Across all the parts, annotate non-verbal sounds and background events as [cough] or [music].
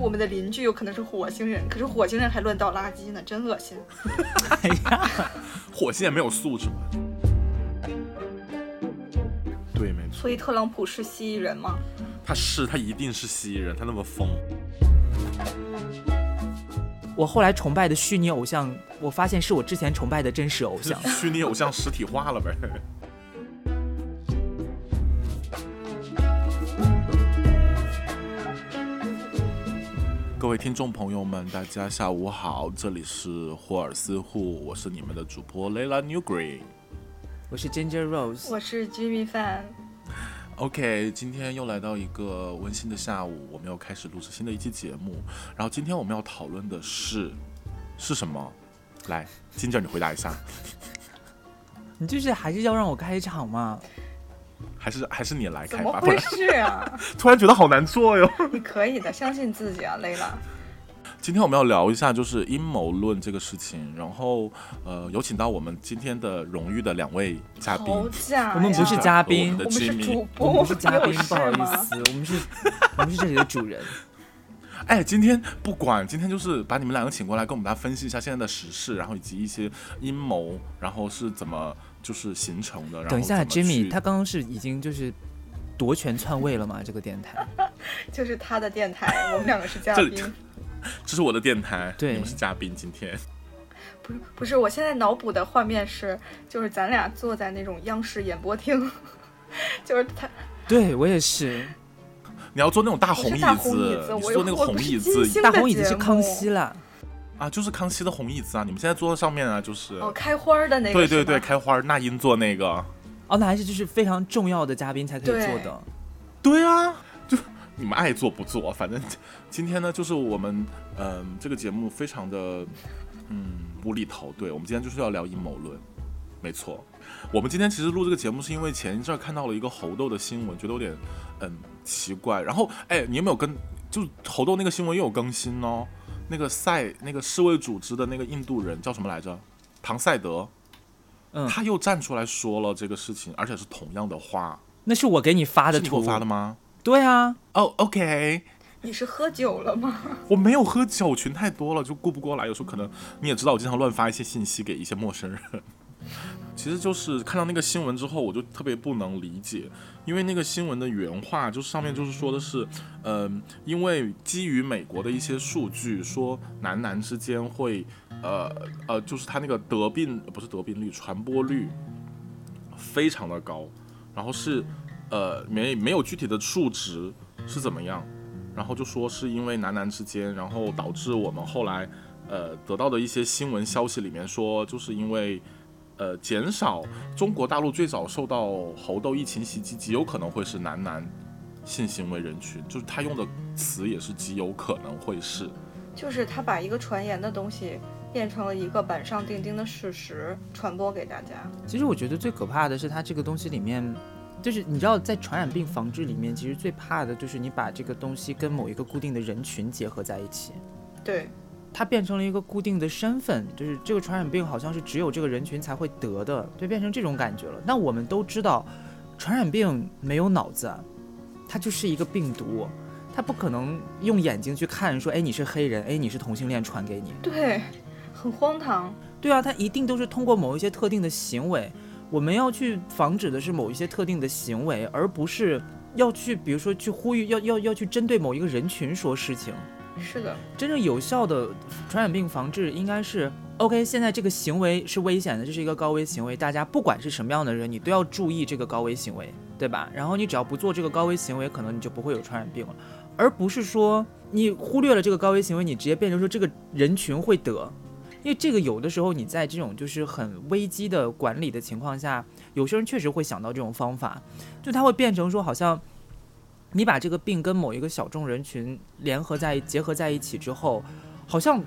我们的邻居有可能是火星人，可是火星人还乱倒垃圾呢，真恶心。哎呀，火星也没有素质嘛。对，没错，所以特朗普是蜥蜴人吗？他是他一定是蜥蜴人，他那么疯。我后来崇拜的虚拟偶像，我发现是我之前崇拜的真实偶像。[laughs] 虚拟偶像实体化了呗。位听众朋友们，大家下午好，这里是霍尔斯户，我是你们的主播 Layla New Green。我是 Ginger Rose，我是 Jimmy Fan。OK，今天又来到一个温馨的下午，我们要开始录制新的一期节目。然后今天我们要讨论的是是什么？来，，Ginger，你回答一下，[laughs] 你就是还是要让我开场吗？还是还是你来怎开吧？不么回事啊？[laughs] 突然觉得好难做哟。[laughs] 你可以的，相信自己啊，雷拉。今天我们要聊一下就是阴谋论这个事情，然后呃，有请到我们今天的荣誉的两位嘉宾。我们不是嘉宾我们的我们是主播，我们不是嘉宾不好意思，我们是，我们是这里的主人。[laughs] 哎，今天不管，今天就是把你们两个请过来，跟我们大家分析一下现在的时事，然后以及一些阴谋，然后是怎么就是形成的。然后等一下，Jimmy，他刚刚是已经就是夺权篡位了吗？这个电台？[laughs] 就是他的电台，我们两个是嘉宾。这是我的电台，对你们是嘉宾。今天不是不是，我现在脑补的画面是，就是咱俩坐在那种央视演播厅，[laughs] 就是他对我也是，你要坐那种大红椅子大红椅子，坐那个红椅子大红椅子是康熙啦。啊，就是康熙的红椅子啊！你们现在坐在上面啊，就是、哦，开花儿的那个对对对，开花儿那英坐那个，哦，那还是就是非常重要的嘉宾才可以对做的。对啊，就你们爱做不做，反正今天呢，就是我们嗯、这个节目非常的嗯无厘头，对我们今天就是要聊阴谋论，没错。我们今天其实录这个节目是因为前一阵儿看到了一个猴痘的新闻，觉得有点嗯奇怪。然后哎，你有没有跟就猴痘那个新闻又有更新哦？那个赛那个世卫组织的那个印度人叫什么来着？唐赛德，嗯，他又站出来说了这个事情，而且是同样的话。那是我给你发的图是你给我发的吗？对啊，哦、o k 你是喝酒了吗？[laughs] 我没有喝酒，群太多了就顾不过来。有时候可能你也知道，我经常乱发一些信息给一些陌生人。其实就是看到那个新闻之后，我就特别不能理解，因为那个新闻的原话就是上面就是说的是，嗯、因为基于美国的一些数据，说男男之间会，呃呃，就是他那个得病不是得病率，传播率非常的高，然后是呃没没有具体的数值是怎么样，然后就说是因为男男之间，然后导致我们后来呃得到的一些新闻消息里面说，就是因为呃减少中国大陆最早受到猴痘疫情袭击，极有可能会是男男性行为人群，就是他用的词也是极有可能会是。就是他把一个传言的东西变成了一个板上钉钉的事实，传播给大家。其实我觉得最可怕的是它这个东西里面，就是你知道，在传染病防治里面，其实最怕的就是你把这个东西跟某一个固定的人群结合在一起，对，它变成了一个固定的身份，就是这个传染病好像是只有这个人群才会得的，就，变成这种感觉了。那我们都知道，传染病没有脑子，它就是一个病毒。它不可能用眼睛去看，说，哎，你是黑人，哎，你是同性恋，传给你。对，很荒唐。对啊，它一定都是通过某一些特定的行为，我们要去防止的是某一些特定的行为，而不是要去，比如说去呼吁，要要要去针对某一个人群说事情。是的，真正有效的传染病防治应该是，OK，现在这个行为是危险的，这是一个高危行为，大家不管是什么样的人，你都要注意这个高危行为，对吧？然后你只要不做这个高危行为，可能你就不会有传染病了，而不是说你忽略了这个高危行为，你直接变成说这个人群会得。因为这个有的时候你在这种就是很危机的管理的情况下，有些人确实会想到这种方法，就他会变成说好像你把这个病跟某一个小众人群联合在结合在一起之后，好像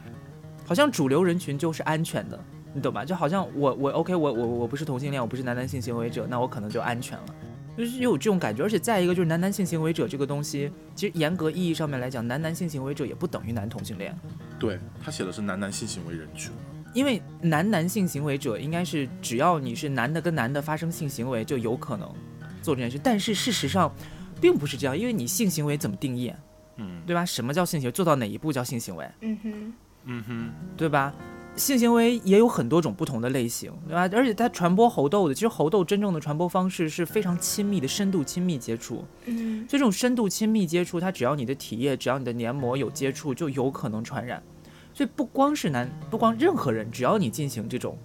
好像主流人群就是安全的，你懂吧？就好像我我 OK 我我我不是同性恋，我不是男男性行为者，那我可能就安全了。就是有这种感觉，而且再一个就是男男性行为者这个东西，其实严格意义上面来讲，男男性行为者也不等于男同性恋。对他写的是男男性行为人群，因为男男性行为者应该是只要你是男的跟男的发生性行为就有可能做这件事，但是事实上并不是这样，因为你性行为怎么定义？嗯对吧？什么叫性行为？做到哪一步叫性行为？嗯哼，嗯哼，对吧？性行为也有很多种不同的类型，对吧？而且它传播猴痘的，其实猴痘真正的传播方式是非常亲密的深度亲密接触。嗯就这种深度亲密接触，它只要你的体液，只要你的黏膜有接触，就有可能传染。所以不光是男，不光任何人，只要你进行这种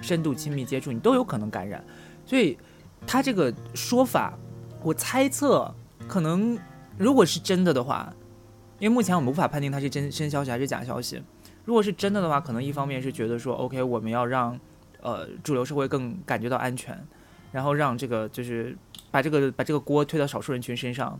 深度亲密接触，你都有可能感染。所以他这个说法，我猜测可能如果是真的的话，因为目前我们无法判定它是真真消息还是假消息。如果是真的的话，可能一方面是觉得说，OK，我们要让呃主流社会更感觉到安全，然后让这个就是把这个把这个锅推到少数人群身上。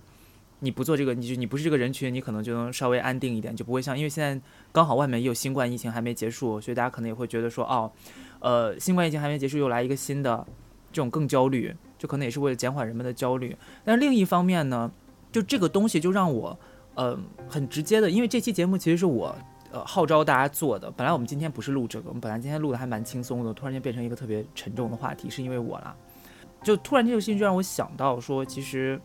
你不做这个，你就你不是这个人群，你可能就能稍微安定一点，就不会像因为现在刚好外面也有新冠疫情还没结束，所以大家可能也会觉得说，哦，呃，新冠疫情还没结束，又来一个新的，这种更焦虑，就可能也是为了减缓人们的焦虑。但是另一方面呢，就这个东西就让我，呃，很直接的，因为这期节目其实是我。呃，号召大家做的。本来我们今天不是录这个，我们本来今天录的还蛮轻松的，突然间变成一个特别沉重的话题，是因为我啦。就突然这个事情就让我想到说，其实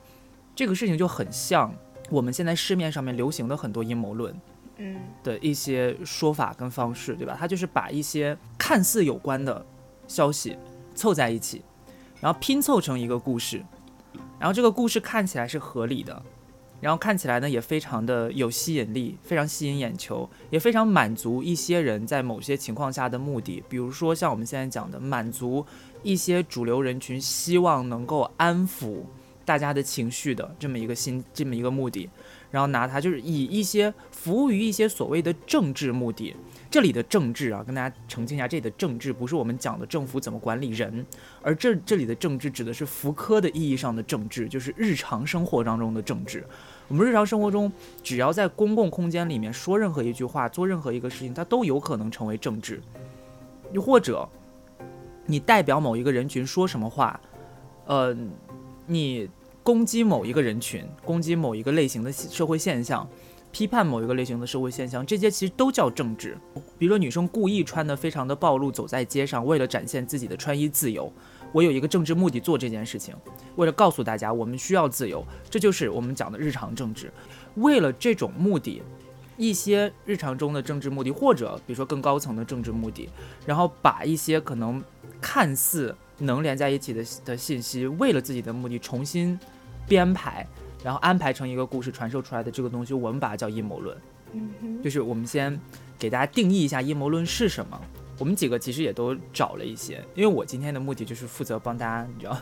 这个事情就很像我们现在市面上面流行的很多阴谋论嗯的一些说法跟方式，对吧？它就是把一些看似有关的消息凑在一起，然后拼凑成一个故事，然后这个故事看起来是合理的。然后看起来呢也非常的有吸引力，非常吸引眼球，也非常满足一些人在某些情况下的目的，比如说像我们现在讲的，满足一些主流人群希望能够安抚大家的情绪的这么一个心，这么一个目的，然后拿它就是以一些服务于一些所谓的政治目的。这里的政治啊，跟大家澄清一下，这里的政治不是我们讲的政府怎么管理人，而这这里的政治指的是福柯的意义上的政治，就是日常生活当中的政治。我们日常生活中，只要在公共空间里面说任何一句话、做任何一个事情，它都有可能成为政治。又或者，你代表某一个人群说什么话，呃，你攻击某一个人群，攻击某一个类型的社会现象。批判某一个类型的社会现象，这些其实都叫政治。比如说，女生故意穿得非常的暴露，走在街上，为了展现自己的穿衣自由，我有一个政治目的做这件事情，为了告诉大家我们需要自由，这就是我们讲的日常政治。为了这种目的，一些日常中的政治目的，或者比如说更高层的政治目的，然后把一些可能看似能连在一起的的信息，为了自己的目的重新编排。然后安排成一个故事传授出来的这个东西，我们把它叫阴谋论。嗯哼，就是我们先给大家定义一下阴谋论是什么。我们几个其实也都找了一些，因为我今天的目的就是负责帮大家，你知道，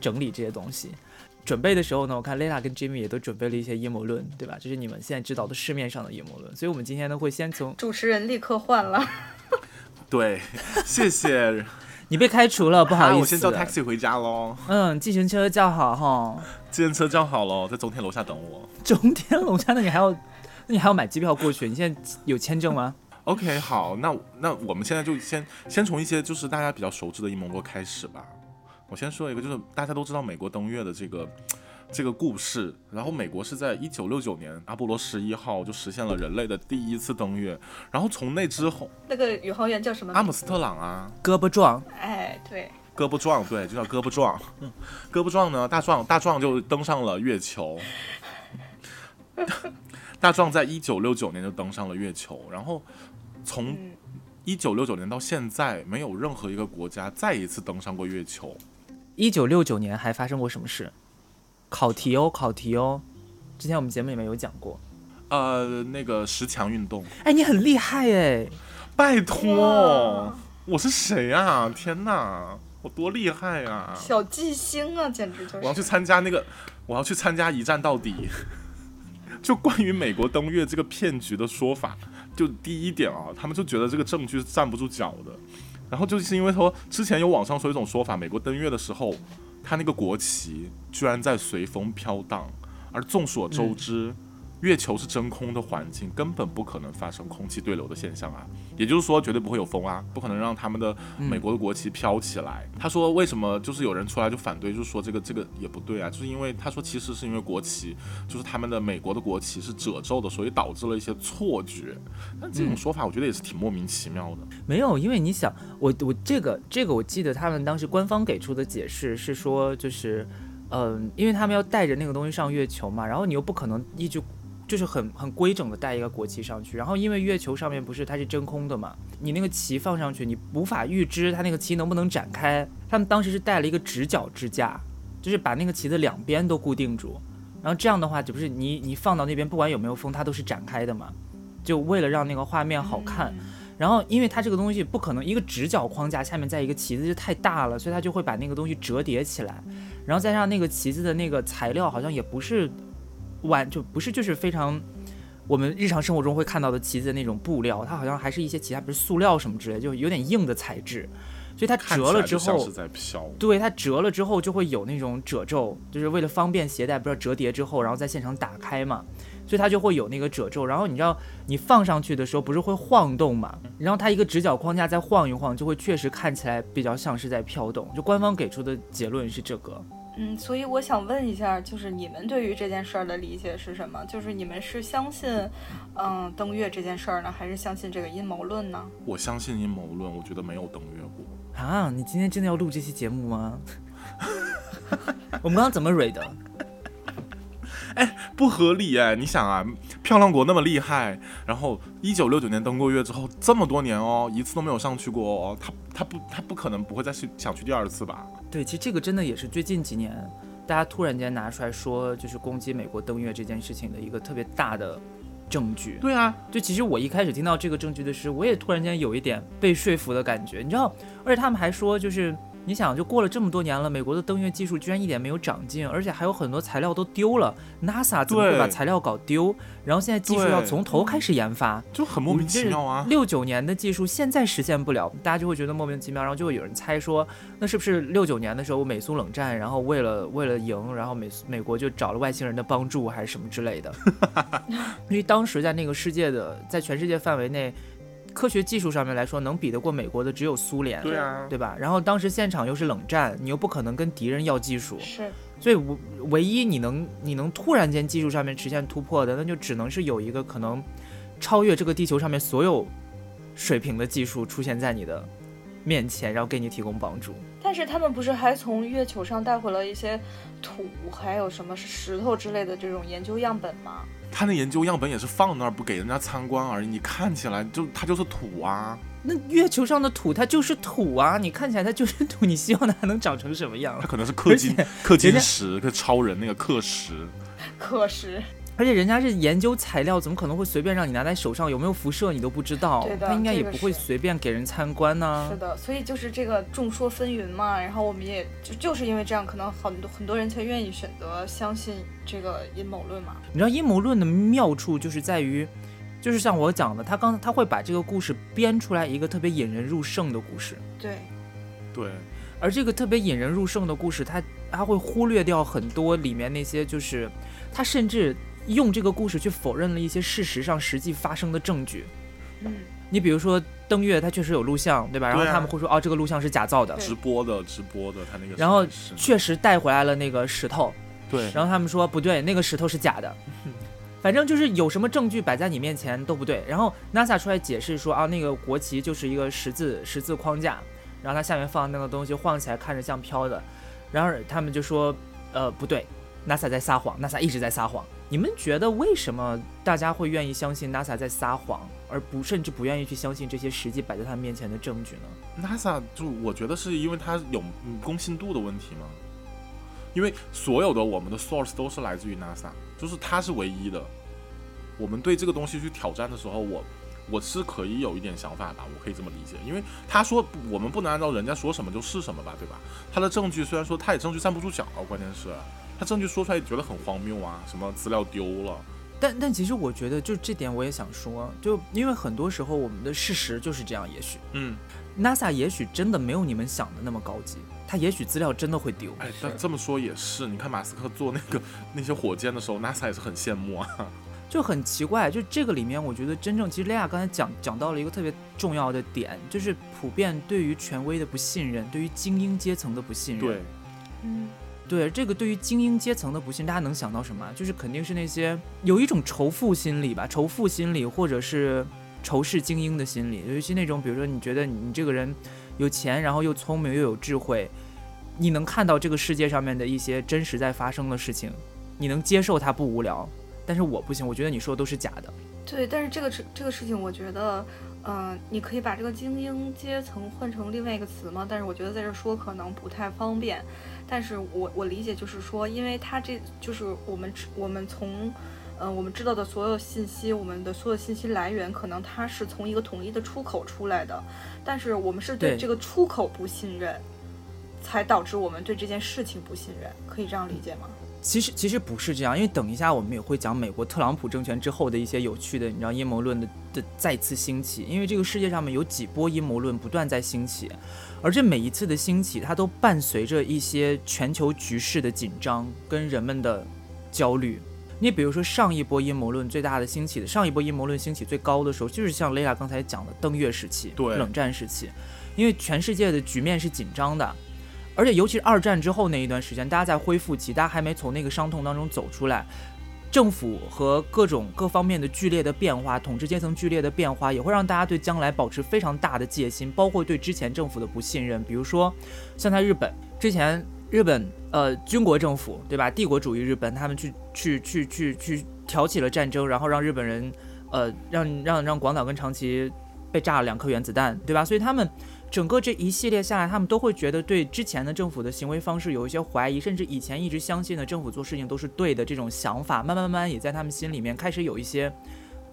整理这些东西。准备的时候呢，我看 Lela 跟 Jimmy 也都准备了一些阴谋论，对吧？这是你们现在知道的市面上的阴谋论。所以我们今天呢会先从主持人立刻换了。[laughs] 对，谢谢。你被开除了，不好意思。啊我先叫 taxi 回家喽。嗯，计程车叫好哈。计程车叫好了，在中天楼下等我。中天楼下，那你还要，那你还要买机票过去？你现在有签证吗？OK，好，那那我们现在就先先从一些就是大家比较熟知的阴谋论开始吧。我先说一个，就是大家都知道美国登月的这个这个故事。然后美国是在一九六九年阿波罗十一号就实现了人类的第一次登月。然后从那之后，那个宇航员叫什么？阿姆斯特朗啊，胳膊壮，哎，对，胳膊壮，对，就叫胳膊壮。[laughs] 胳膊壮呢，大壮大壮就登上了月球。[laughs] 大壮在一九六九年就登上了月球，然后从嗯，一九六九年到现在，没有任何一个国家再一次登上过月球。一九六九年还发生过什么事？考题哦，考题哦。之前我们节目里面有讲过。呃，那个十强运动，哎，你很厉害哎！拜托，我是谁啊？天哪，我多厉害啊！小巨星啊，简直就是。我要去参加那个，我要去参加一战到底。[laughs] 就关于美国登月这个骗局的说法，就第一点啊，他们就觉得这个证据是站不住脚的。然后就是因为说之前有网上说一种说法，美国登月的时候，他那个国旗居然在随风飘荡，而众所周知。月球是真空的环境，根本不可能发生空气对流的现象啊，也就是说绝对不会有风啊，不可能让他们的美国的国旗飘起来。他说为什么就是有人出来就反对，就是说这个这个也不对啊，就是因为他说其实是因为国旗就是他们的美国的国旗是褶皱的，所以导致了一些错觉。但这种说法我觉得也是挺莫名其妙的。没有，因为你想，我我这个这个我记得他们当时官方给出的解释是说，就是，嗯、因为他们要带着那个东西上月球嘛，然后你又不可能一直就是很很规整的带一个国旗上去。然后因为月球上面不是它是真空的嘛，你那个旗放上去，你无法预知它那个旗能不能展开。他们当时是带了一个直角支架，就是把那个旗子两边都固定住。然后这样的话，就不是你你放到那边，不管有没有风，它都是展开的嘛。就为了让那个画面好看。然后，因为它这个东西不可能一个直角框架下面再一个旗子就太大了，所以它就会把那个东西折叠起来，然后再让那个旗子的那个材料好像也不是完，就不是就是非常我们日常生活中会看到的旗子的那种布料，它好像还是一些其他，比如塑料什么之类，就有点硬的材质，所以它折了之后，对它折了之后就会有那种褶皱，就是为了方便携带，不知道折叠之后，然后在现场打开嘛。所以它就会有那个褶皱，然后你知道你放上去的时候不是会晃动嘛？然后它一个直角框架再晃一晃，就会确实看起来比较像是在飘动。就官方给出的结论是这个。嗯，所以我想问一下，就是你们对于这件事儿的理解是什么？就是你们是相信，嗯，登月这件事儿呢，还是相信这个阴谋论呢？我相信阴谋论，我觉得没有登月过。啊，你今天真的要录这期节目吗？[laughs] 我们刚刚怎么蕊的？哎，不合理哎！你想啊，漂亮国那么厉害，然后一九六九年登过月之后，这么多年哦，一次都没有上去过哦，他他不他不可能不会再去想去第二次吧？对，其实这个真的也是最近几年大家突然间拿出来说，就是攻击美国登月这件事情的一个特别大的证据。对啊，就其实我一开始听到这个证据的时候，我也突然间有一点被说服的感觉，你知道，而且他们还说就是。你想，就过了这么多年了，美国的登月技术居然一点没有长进，而且还有很多材料都丢了。NASA 怎么会把材料搞丢？然后现在技术要从头开始研发，就很莫名其妙啊！六九年的技术现在实现不了，大家就会觉得莫名其妙，然后就会有人猜说，那是不是六九年的时候美苏冷战，然后为了为了赢，然后美美国就找了外星人的帮助，还是什么之类的？[laughs] 因为当时在那个世界的，在全世界范围内。科学技术上面来说，能比得过美国的只有苏联，对啊，对吧？然后当时现场又是冷战，你又不可能跟敌人要技术，是，所以唯唯一你能你能突然间技术上面实现突破的，那就只能是有一个可能超越这个地球上面所有水平的技术出现在你的面前，然后给你提供帮助。但是他们不是还从月球上带回了一些土，还有什么石头之类的这种研究样本吗？他那研究样本也是放那儿不给人家参观而已，你看起来就它就是土啊。那月球上的土它就是土啊，你看起来它就是土，你希望它还能长成什么样？它可能是氪金氪金石，跟超人那个氪石，氪石。而且人家是研究材料，怎么可能会随便让你拿在手上？有没有辐射你都不知道，他应该也不会随便给人参观呢。是的，所以就是这个众说纷纭嘛。然后我们也就就是因为这样，可能很多很多人才愿意选择相信这个阴谋论嘛。你知道阴谋论的妙处就是在于，就是像我讲的，他刚他会把这个故事编出来一个特别引人入胜的故事。对，对。而这个特别引人入胜的故事，他他会忽略掉很多里面那些，就是他甚至。用这个故事去否认了一些事实上实际发生的证据。嗯，你比如说登月，它确实有录像，对吧？然后他们会说，哦，这个录像是假造的，直播的，直播的，他那个。然后确实带回来了那个石头。对。然后他们说不对，那个石头是假的。[laughs] 反正就是有什么证据摆在你面前都不对。然后 NASA 出来解释说，啊，那个国旗就是一个十字十字框架，然后它下面放那个东西晃起来看着像飘的。然后他们就说，呃，不对，NASA 在撒谎，NASA 一直在撒谎。你们觉得为什么大家会愿意相信 NASA 在撒谎，而不甚至不愿意去相信这些实际摆在他面前的证据呢？NASA 就我觉得是因为它有公信度的问题吗？因为所有的我们的 source 都是来自于 NASA，就是它是唯一的。我们对这个东西去挑战的时候，我我是可以有一点想法吧，我可以这么理解。因为他说我们不能按照人家说什么就是什么吧，对吧？他的证据虽然说他也证据站不住脚，关键是。他证据说出来觉得很荒谬啊，什么资料丢了？但但其实我觉得，就这点我也想说，就因为很多时候我们的事实就是这样。也许，嗯，NASA 也许真的没有你们想的那么高级，它也许资料真的会丢。哎，但这么说也是，你看马斯克做那个那些火箭的时候，NASA 也是很羡慕啊。[laughs] 就很奇怪，就这个里面，我觉得真正其实雷亚刚才讲讲到了一个特别重要的点，就是普遍对于权威的不信任，对于精英阶层的不信任。对，嗯。对这个，对于精英阶层的不信，大家能想到什么？就是肯定是那些有一种仇富心理吧，仇富心理，或者是仇视精英的心理。尤其那种，比如说你觉得你这个人有钱，然后又聪明又有智慧，你能看到这个世界上面的一些真实在发生的事情，你能接受它不无聊，但是我不行，我觉得你说的都是假的。对，但是这个事这个事情，我觉得，嗯，你可以把这个精英阶层换成另外一个词吗？但是我觉得在这说可能不太方便。但是我我理解就是说，因为它这就是我们我们从，嗯，我们知道的所有信息，我们的所有信息来源，可能它是从一个统一的出口出来的，但是我们是对这个出口不信任，才导致我们对这件事情不信任，可以这样理解吗？其实其实不是这样，因为等一下我们也会讲美国特朗普政权之后的一些有趣的，你知道阴谋论的的再次兴起。因为这个世界上面有几波阴谋论不断在兴起，而这每一次的兴起，它都伴随着一些全球局势的紧张跟人们的焦虑。你比如说上一波阴谋论最大的兴起的上一波阴谋论兴起最高的时候，就是像雷亚刚才讲的登月时期，对，冷战时期，因为全世界的局面是紧张的。而且，尤其是二战之后那一段时间，大家在恢复期，大家还没从那个伤痛当中走出来，政府和各种各方面的剧烈的变化，统治阶层剧烈的变化，也会让大家对将来保持非常大的戒心，包括对之前政府的不信任。比如说，像在日本之前，日本呃军国政府对吧？帝国主义日本，他们去去去去去挑起了战争，然后让日本人呃让让让广岛跟长崎被炸了两颗原子弹，对吧？所以他们。整个这一系列下来，他们都会觉得对之前的政府的行为方式有一些怀疑，甚至以前一直相信的政府做事情都是对的这种想法，慢慢慢慢也在他们心里面开始有一些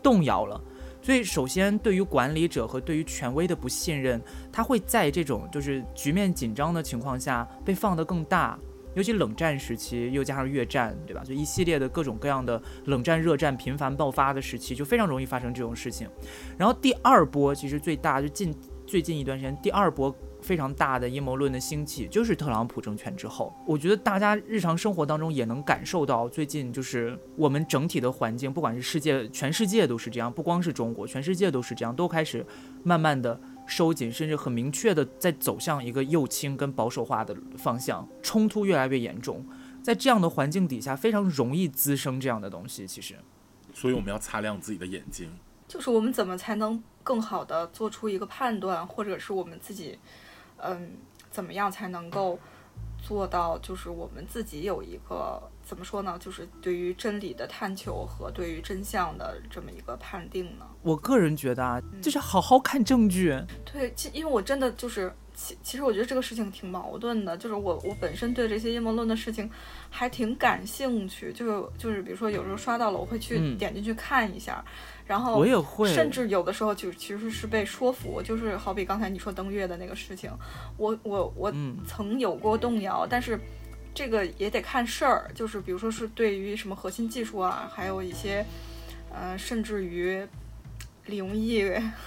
动摇了。所以，首先对于管理者和对于权威的不信任，他会在这种就是局面紧张的情况下被放得更大。尤其冷战时期，又加上越战，对吧？就一系列的各种各样的冷战、热战频繁爆发的时期，就非常容易发生这种事情。然后第二波其实最大就近。最近一段时间，第二波非常大的阴谋论的兴起，就是特朗普政权之后。我觉得大家日常生活当中也能感受到，最近就是我们整体的环境，不管是世界，全世界都是这样，不光是中国，全世界都是这样，都开始慢慢的收紧，甚至很明确的在走向一个右倾跟保守化的方向，冲突越来越严重。在这样的环境底下，非常容易滋生这样的东西。其实，所以我们要擦亮自己的眼睛。就是我们怎么才能更好的做出一个判断，或者是我们自己，嗯，怎么样才能够做到，就是我们自己有一个怎么说呢？就是对于真理的探求和对于真相的这么一个判定呢？我个人觉得啊，就是好好看证据。对，其因为我真的就是。其其实我觉得这个事情挺矛盾的，就是我我本身对这些阴谋论的事情还挺感兴趣，就是就是比如说有时候刷到了，我会去点进去看一下，然后我也会，甚至有的时候就其实是被说服，就是好比刚才你说登月的那个事情，我我我曾有过动摇，但是这个也得看事儿，就是比如说是对于什么核心技术啊，还有一些呃，甚至于。灵异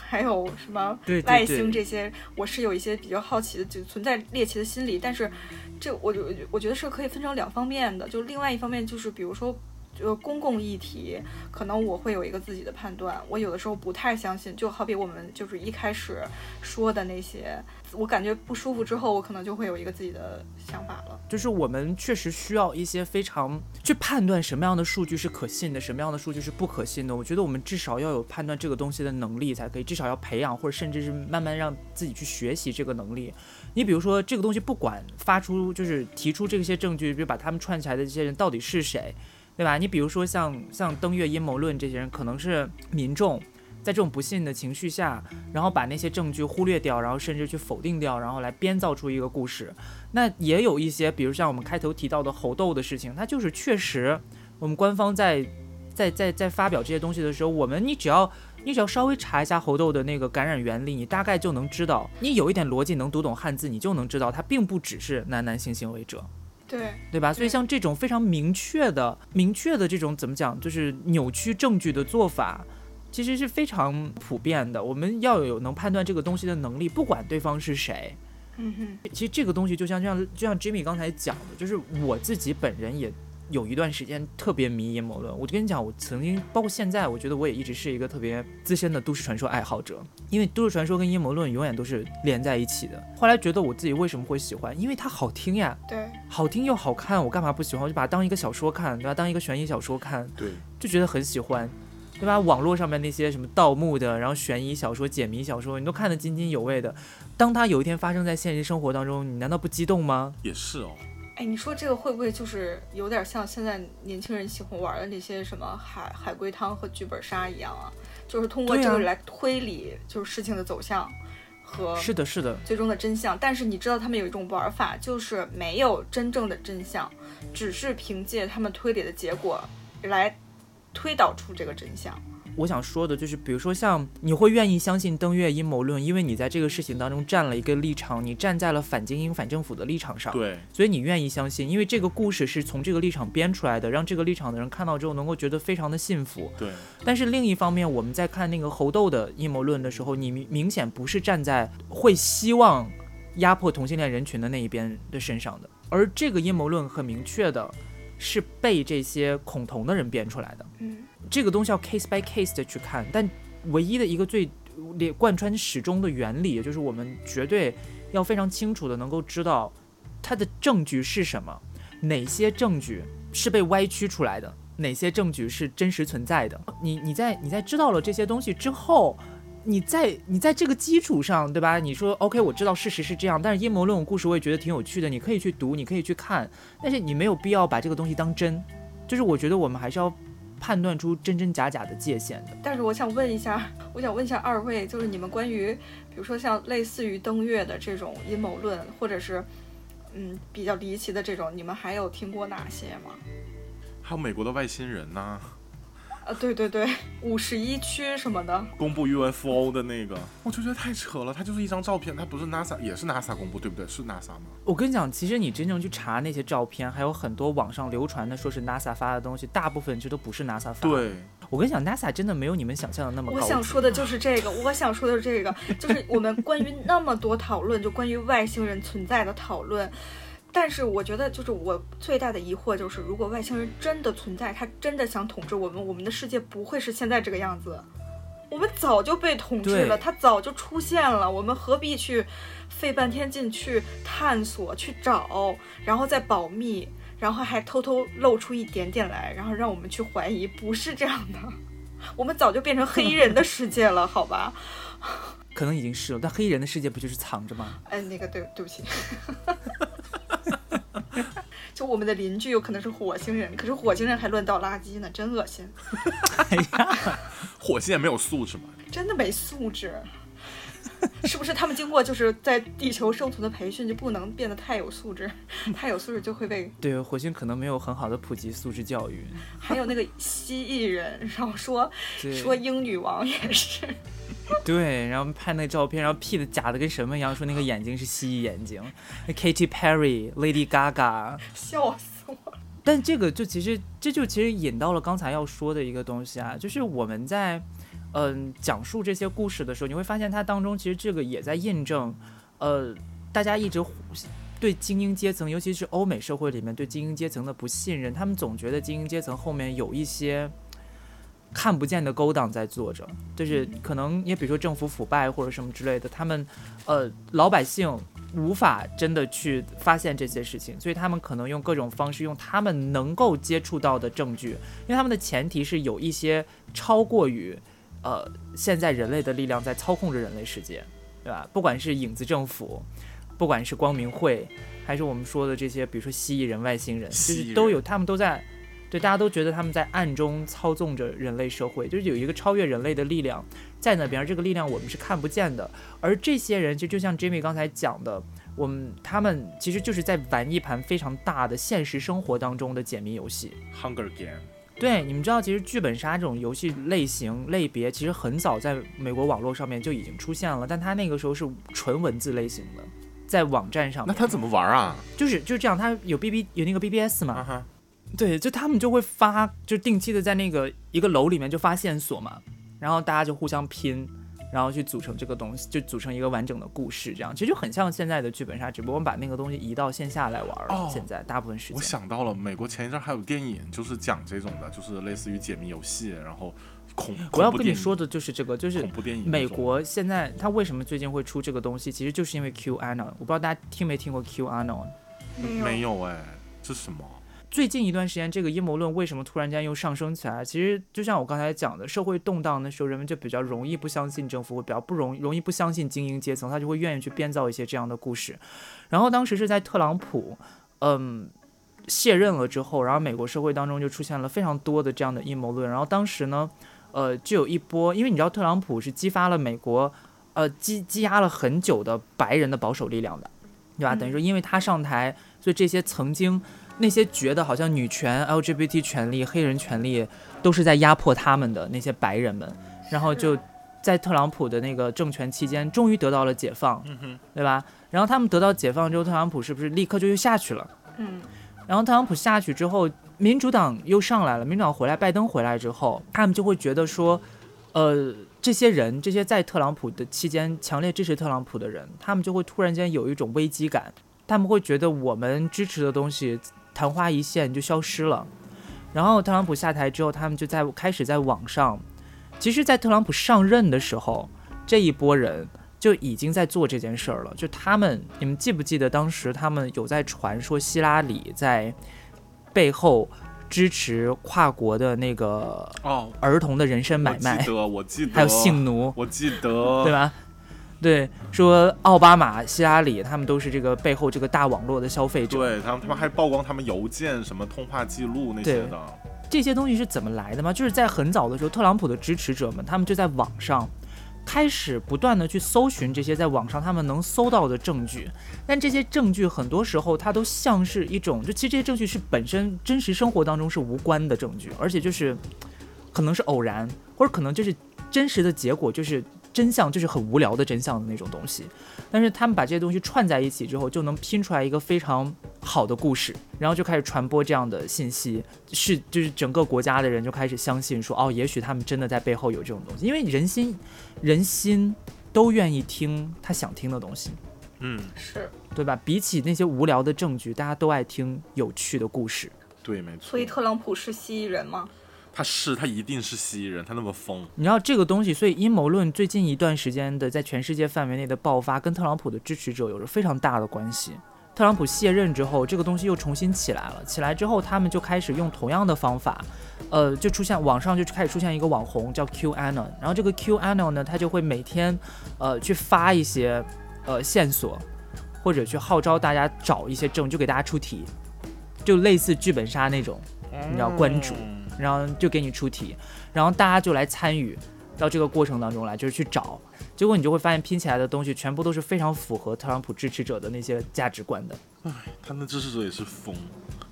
还有什么外星这些，我是有一些比较好奇的，就存在猎奇的心理。但是，这我就我觉得是可以分成两方面的。就另外一方面，就是比如说。就公共议题，可能我会有一个自己的判断。我有的时候不太相信，就好比我们就是一开始说的那些，我感觉不舒服之后，我可能就会有一个自己的想法了。就是我们确实需要一些非常去判断什么样的数据是可信的，什么样的数据是不可信的。我觉得我们至少要有判断这个东西的能力才可以，至少要培养或者甚至是慢慢让自己去学习这个能力。你比如说这个东西，不管发出就是提出这些证据，比如把他们串起来的这些人到底是谁。对吧？你比如说像像登月阴谋论这些人，可能是民众在这种不信的情绪下，然后把那些证据忽略掉，然后甚至去否定掉，然后来编造出一个故事。那也有一些，比如像我们开头提到的猴痘的事情，它就是确实，我们官方在在在在发表这些东西的时候，我们你只要你只要稍微查一下猴痘的那个感染原理，你大概就能知道，你有一点逻辑能读懂汉字，你就能知道它并不只是男男性行为者。对对吧？所以像这种非常明确的、明确的这种怎么讲，就是扭曲证据的做法，其实是非常普遍的。我们要有能判断这个东西的能力，不管对方是谁。嗯哼。其实这个东西就像就像就像 Jimmy 刚才讲的，就是我自己本人也。有一段时间特别迷阴谋论，我就跟你讲，我曾经包括现在，我觉得我也一直是一个特别资深的都市传说爱好者，因为都市传说跟阴谋论永远都是连在一起的。后来觉得我自己为什么会喜欢，因为它好听呀，对，好听又好看，我干嘛不喜欢？我就把它当一个小说看，对吧？当一个悬疑小说看，对，就觉得很喜欢，对吧？网络上面那些什么盗墓的，然后悬疑小说、解谜小说，你都看得津津有味的。当它有一天发生在现实生活当中，你难道不激动吗？也是哦。哎，你说这个会不会就是有点像现在年轻人喜欢玩的那些什么海海龟汤和剧本杀一样啊？就是通过这个来推理，就是事情的走向和是的，是的，最终的真相。但是你知道他们有一种玩法，就是没有真正的真相，只是凭借他们推理的结果来推导出这个真相。我想说的就是，比如说像你会愿意相信登月阴谋论，因为你在这个事情当中站了一个立场，你站在了反精英、反政府的立场上，对，所以你愿意相信，因为这个故事是从这个立场编出来的，让这个立场的人看到之后能够觉得非常的幸福。对。但是另一方面，我们在看那个猴豆的阴谋论的时候，你明明显不是站在会希望压迫同性恋人群的那一边的身上的，而这个阴谋论很明确的是被这些恐同的人编出来的。嗯。这个东西要 case by case 的去看，但唯一的一个最连贯穿始终的原理，就是我们绝对要非常清楚的能够知道它的证据是什么，哪些证据是被歪曲出来的，哪些证据是真实存在的。你你在你在知道了这些东西之后，你在你在这个基础上，对吧？你说 OK，我知道事实是这样，但是阴谋论故事我也觉得挺有趣的，你可以去读，你可以去看，但是你没有必要把这个东西当真。就是我觉得我们还是要。判断出真真假假的界限的。但是我想问一下，[laughs] 我想问一下二位，就是你们关于，比如说像类似于登月的这种阴谋论，或者是，嗯，比较离奇的这种，你们还有听过哪些吗？还有美国的外星人呢。啊，对对对，五十一区什么的，公布 UFO 的那个，我就觉得太扯了。它就是一张照片，它不是 NASA，也是 NASA 公布，对不对？是 NASA 吗？我跟你讲，其实你真正去查那些照片，还有很多网上流传的说是 NASA 发的东西，大部分其实都不是 NASA 发。对，我跟你讲，NASA 真的没有你们想象的那么高。我想说的就是这个，我想说的是这个，就是我们关于那么多讨论，就关于外星人存在的讨论。但是我觉得，就是我最大的疑惑就是，如果外星人真的存在，他真的想统治我们，我们的世界不会是现在这个样子。我们早就被统治了，他早就出现了，我们何必去费半天劲去探索、去找，然后再保密，然后还偷偷露出一点点来，然后让我们去怀疑？不是这样的，我们早就变成黑衣人的世界了，好吧？[laughs] 可能已经是了，但黑衣人的世界不就是藏着吗？哎，那个对，对不起。[laughs] 就我们的邻居有可能是火星人，可是火星人还乱倒垃圾呢，真恶心。哎呀，火星也没有素质嘛？真的没素质，是不是？他们经过就是在地球生存的培训，就不能变得太有素质，太有素质就会被 [laughs]…… 对，火星可能没有很好的普及素质教育。还有那个蜥蜴人，然后说说英女王也是。对，然后拍那个照片，然后 P 的假的跟什么一样，说那个眼睛是蜥蜴眼睛。Katy Perry、Lady Gaga，笑死我。但这个就其实这就其实引到了刚才要说的一个东西啊，就是我们在嗯讲述这些故事的时候，你会发现它当中其实这个也在印证，呃，大家一直对精英阶层，尤其是欧美社会里面对精英阶层的不信任，他们总觉得精英阶层后面有一些。看不见的勾当在做着，就是可能也比如说政府腐败或者什么之类的，他们，呃，老百姓无法真的去发现这些事情，所以他们可能用各种方式，用他们能够接触到的证据，因为他们的前提是有一些超过于，呃，现在人类的力量在操控着人类世界，对吧？不管是影子政府，不管是光明会，还是我们说的这些，比如说蜥蜴人、外星人，就是都有，他们都在。对，大家都觉得他们在暗中操纵着人类社会，就是有一个超越人类的力量在那边，这个力量我们是看不见的。而这些人就就像 Jimmy 刚才讲的，我们他们其实就是在玩一盘非常大的现实生活当中的解谜游戏。Hunger Game。对，你们知道，其实剧本杀这种游戏类型类别，其实很早在美国网络上面就已经出现了，但它那个时候是纯文字类型的，在网站上。那他怎么玩啊？就是就是这样，他有 B B 有那个 B B S 嘛。对，就他们就会发，就定期的在那个一个楼里面就发线索嘛，然后大家就互相拼，然后去组成这个东西，就组成一个完整的故事，这样其实就很像现在的剧本杀，只不过我们把那个东西移到线下来玩了。现在大部分时间，我想到了，美国前一阵还有电影，就是讲这种的，就是类似于解谜游戏，然后恐我要跟你说的就是这个，就是恐怖电影。美国现在他为什么最近会出这个东西，其实就是因为 Q Anon，我不知道大家听没听过 Q Anon，没有哎，这是什么？最近一段时间，这个阴谋论为什么突然间又上升起来？其实就像我刚才讲的，社会动荡的时候，人们就比较容易不相信政府，会比较不容容易不相信精英阶层，他就会愿意去编造一些这样的故事。然后当时是在特朗普，嗯，卸任了之后，然后美国社会当中就出现了非常多的这样的阴谋论。然后当时呢，呃，就有一波，因为你知道特朗普是激发了美国，呃，积积压了很久的白人的保守力量的，对吧？等于说，因为他上台，所以这些曾经那些觉得好像女权、LGBT 权利、黑人权利都是在压迫他们的那些白人们，然后就。在特朗普的那个政权期间，终于得到了解放，对吧？然后他们得到解放之后，特朗普是不是立刻就又下去了？嗯。然后特朗普下去之后，民主党又上来了。民主党回来，拜登回来之后，他们就会觉得说，呃，这些人，这些在特朗普的期间强烈支持特朗普的人，他们就会突然间有一种危机感。他们会觉得我们支持的东西昙花一现就消失了。然后特朗普下台之后，他们就在开始在网上。其实，在特朗普上任的时候，这一波人就已经在做这件事儿了。就他们，你们记不记得当时他们有在传说希拉里在背后支持跨国的那个哦儿童的人身买卖？记得，我记得。还有性奴，我记得，对吧？对，说奥巴马、希拉里他们都是这个背后这个大网络的消费者。对他们，他们还曝光他们邮件、什么通话记录那些的。这些东西是怎么来的吗？就是在很早的时候，特朗普的支持者们，他们就在网上开始不断的去搜寻这些在网上他们能搜到的证据，但这些证据很多时候它都像是一种，就其实这些证据是本身真实生活当中是无关的证据，而且就是可能是偶然，或者可能就是真实的结果就是。真相就是很无聊的真相的那种东西，但是他们把这些东西串在一起之后，就能拼出来一个非常好的故事，然后就开始传播这样的信息，是就是整个国家的人就开始相信说，哦，也许他们真的在背后有这种东西，因为人心人心都愿意听他想听的东西，嗯，是对吧？比起那些无聊的证据，大家都爱听有趣的故事，对，没错。所以特朗普是蜥蜴人吗？他是，他一定是蜥蜴人，他那么疯。你知道这个东西，所以阴谋论最近一段时间的在全世界范围内的爆发，跟特朗普的支持者有着非常大的关系。特朗普卸任之后，这个东西又重新起来了。起来之后，他们就开始用同样的方法，呃，就出现网上就开始出现一个网红叫 Q Anon，然后这个 Q Anon 呢，他就会每天，呃，去发一些，呃，线索，或者去号召大家找一些证，就给大家出题，就类似剧本杀那种，你知道关主。然后就给你出题，然后大家就来参与到这个过程当中来，就是去找，结果你就会发现拼起来的东西全部都是非常符合特朗普支持者的那些价值观的。唉，他的支持者也是疯，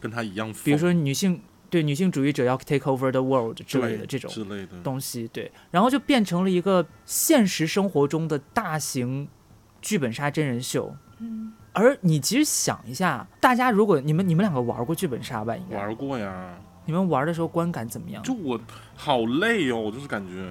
跟他一样疯。比如说女性对女性主义者要 take over the world 之类的这种之类的东西，对，然后就变成了一个现实生活中的大型剧本杀真人秀。嗯，而你其实想一下，大家如果你们你们两个玩过剧本杀吧？应该玩过呀。你们玩的时候观感怎么样？就我好累哦，我就是感觉，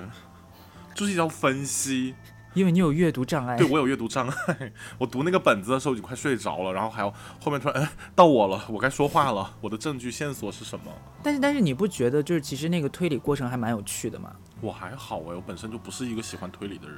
就是要分析，因为你有阅读障碍。对我有阅读障碍，[laughs] 我读那个本子的时候已经快睡着了，然后还要后面突然哎到我了，我该说话了，我的证据线索是什么？但是但是你不觉得就是其实那个推理过程还蛮有趣的吗？我还好哎，我本身就不是一个喜欢推理的人，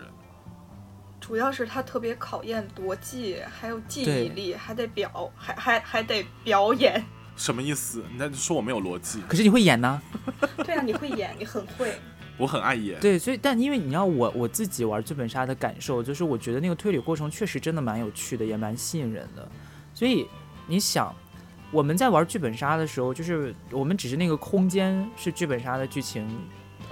主要是它特别考验逻辑，还有记忆力，还得表，还还还得表演。什么意思？你在说我没有逻辑？可是你会演呢？[laughs] 对啊，你会演，你很会。我很爱演。对，所以但因为你知道我我自己玩剧本杀的感受，就是我觉得那个推理过程确实真的蛮有趣的，也蛮吸引人的。所以你想，我们在玩剧本杀的时候，就是我们只是那个空间是剧本杀的剧情。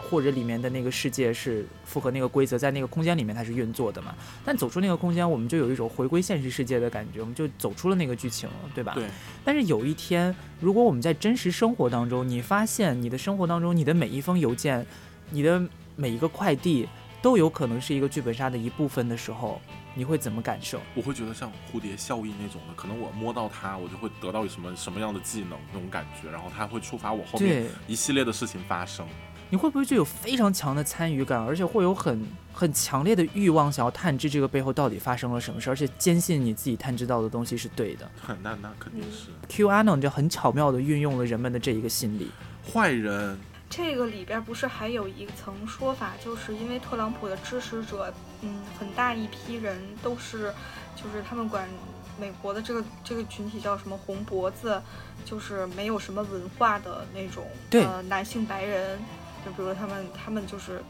或者里面的那个世界是符合那个规则，在那个空间里面它是运作的嘛？但走出那个空间，我们就有一种回归现实世界的感觉，我们就走出了那个剧情了，对吧？对。但是有一天，如果我们在真实生活当中，你发现你的生活当中，你的每一封邮件，你的每一个快递，都有可能是一个剧本杀的一部分的时候，你会怎么感受？我会觉得像蝴蝶效应那种的，可能我摸到它，我就会得到什么什么样的技能那种感觉，然后它会触发我后面一系列的事情发生。你会不会就有非常强的参与感，而且会有很很强烈的欲望，想要探知这个背后到底发生了什么事，而且坚信你自己探知到的东西是对的？那那肯定是。Q Anon 就很巧妙地运用了人们的这一个心理。坏人。这个里边不是还有一层说法，就是因为特朗普的支持者，嗯，很大一批人都是，就是他们管美国的这个这个群体叫什么红脖子，就是没有什么文化的那种，对，呃，男性白人。就比如他们，他们就是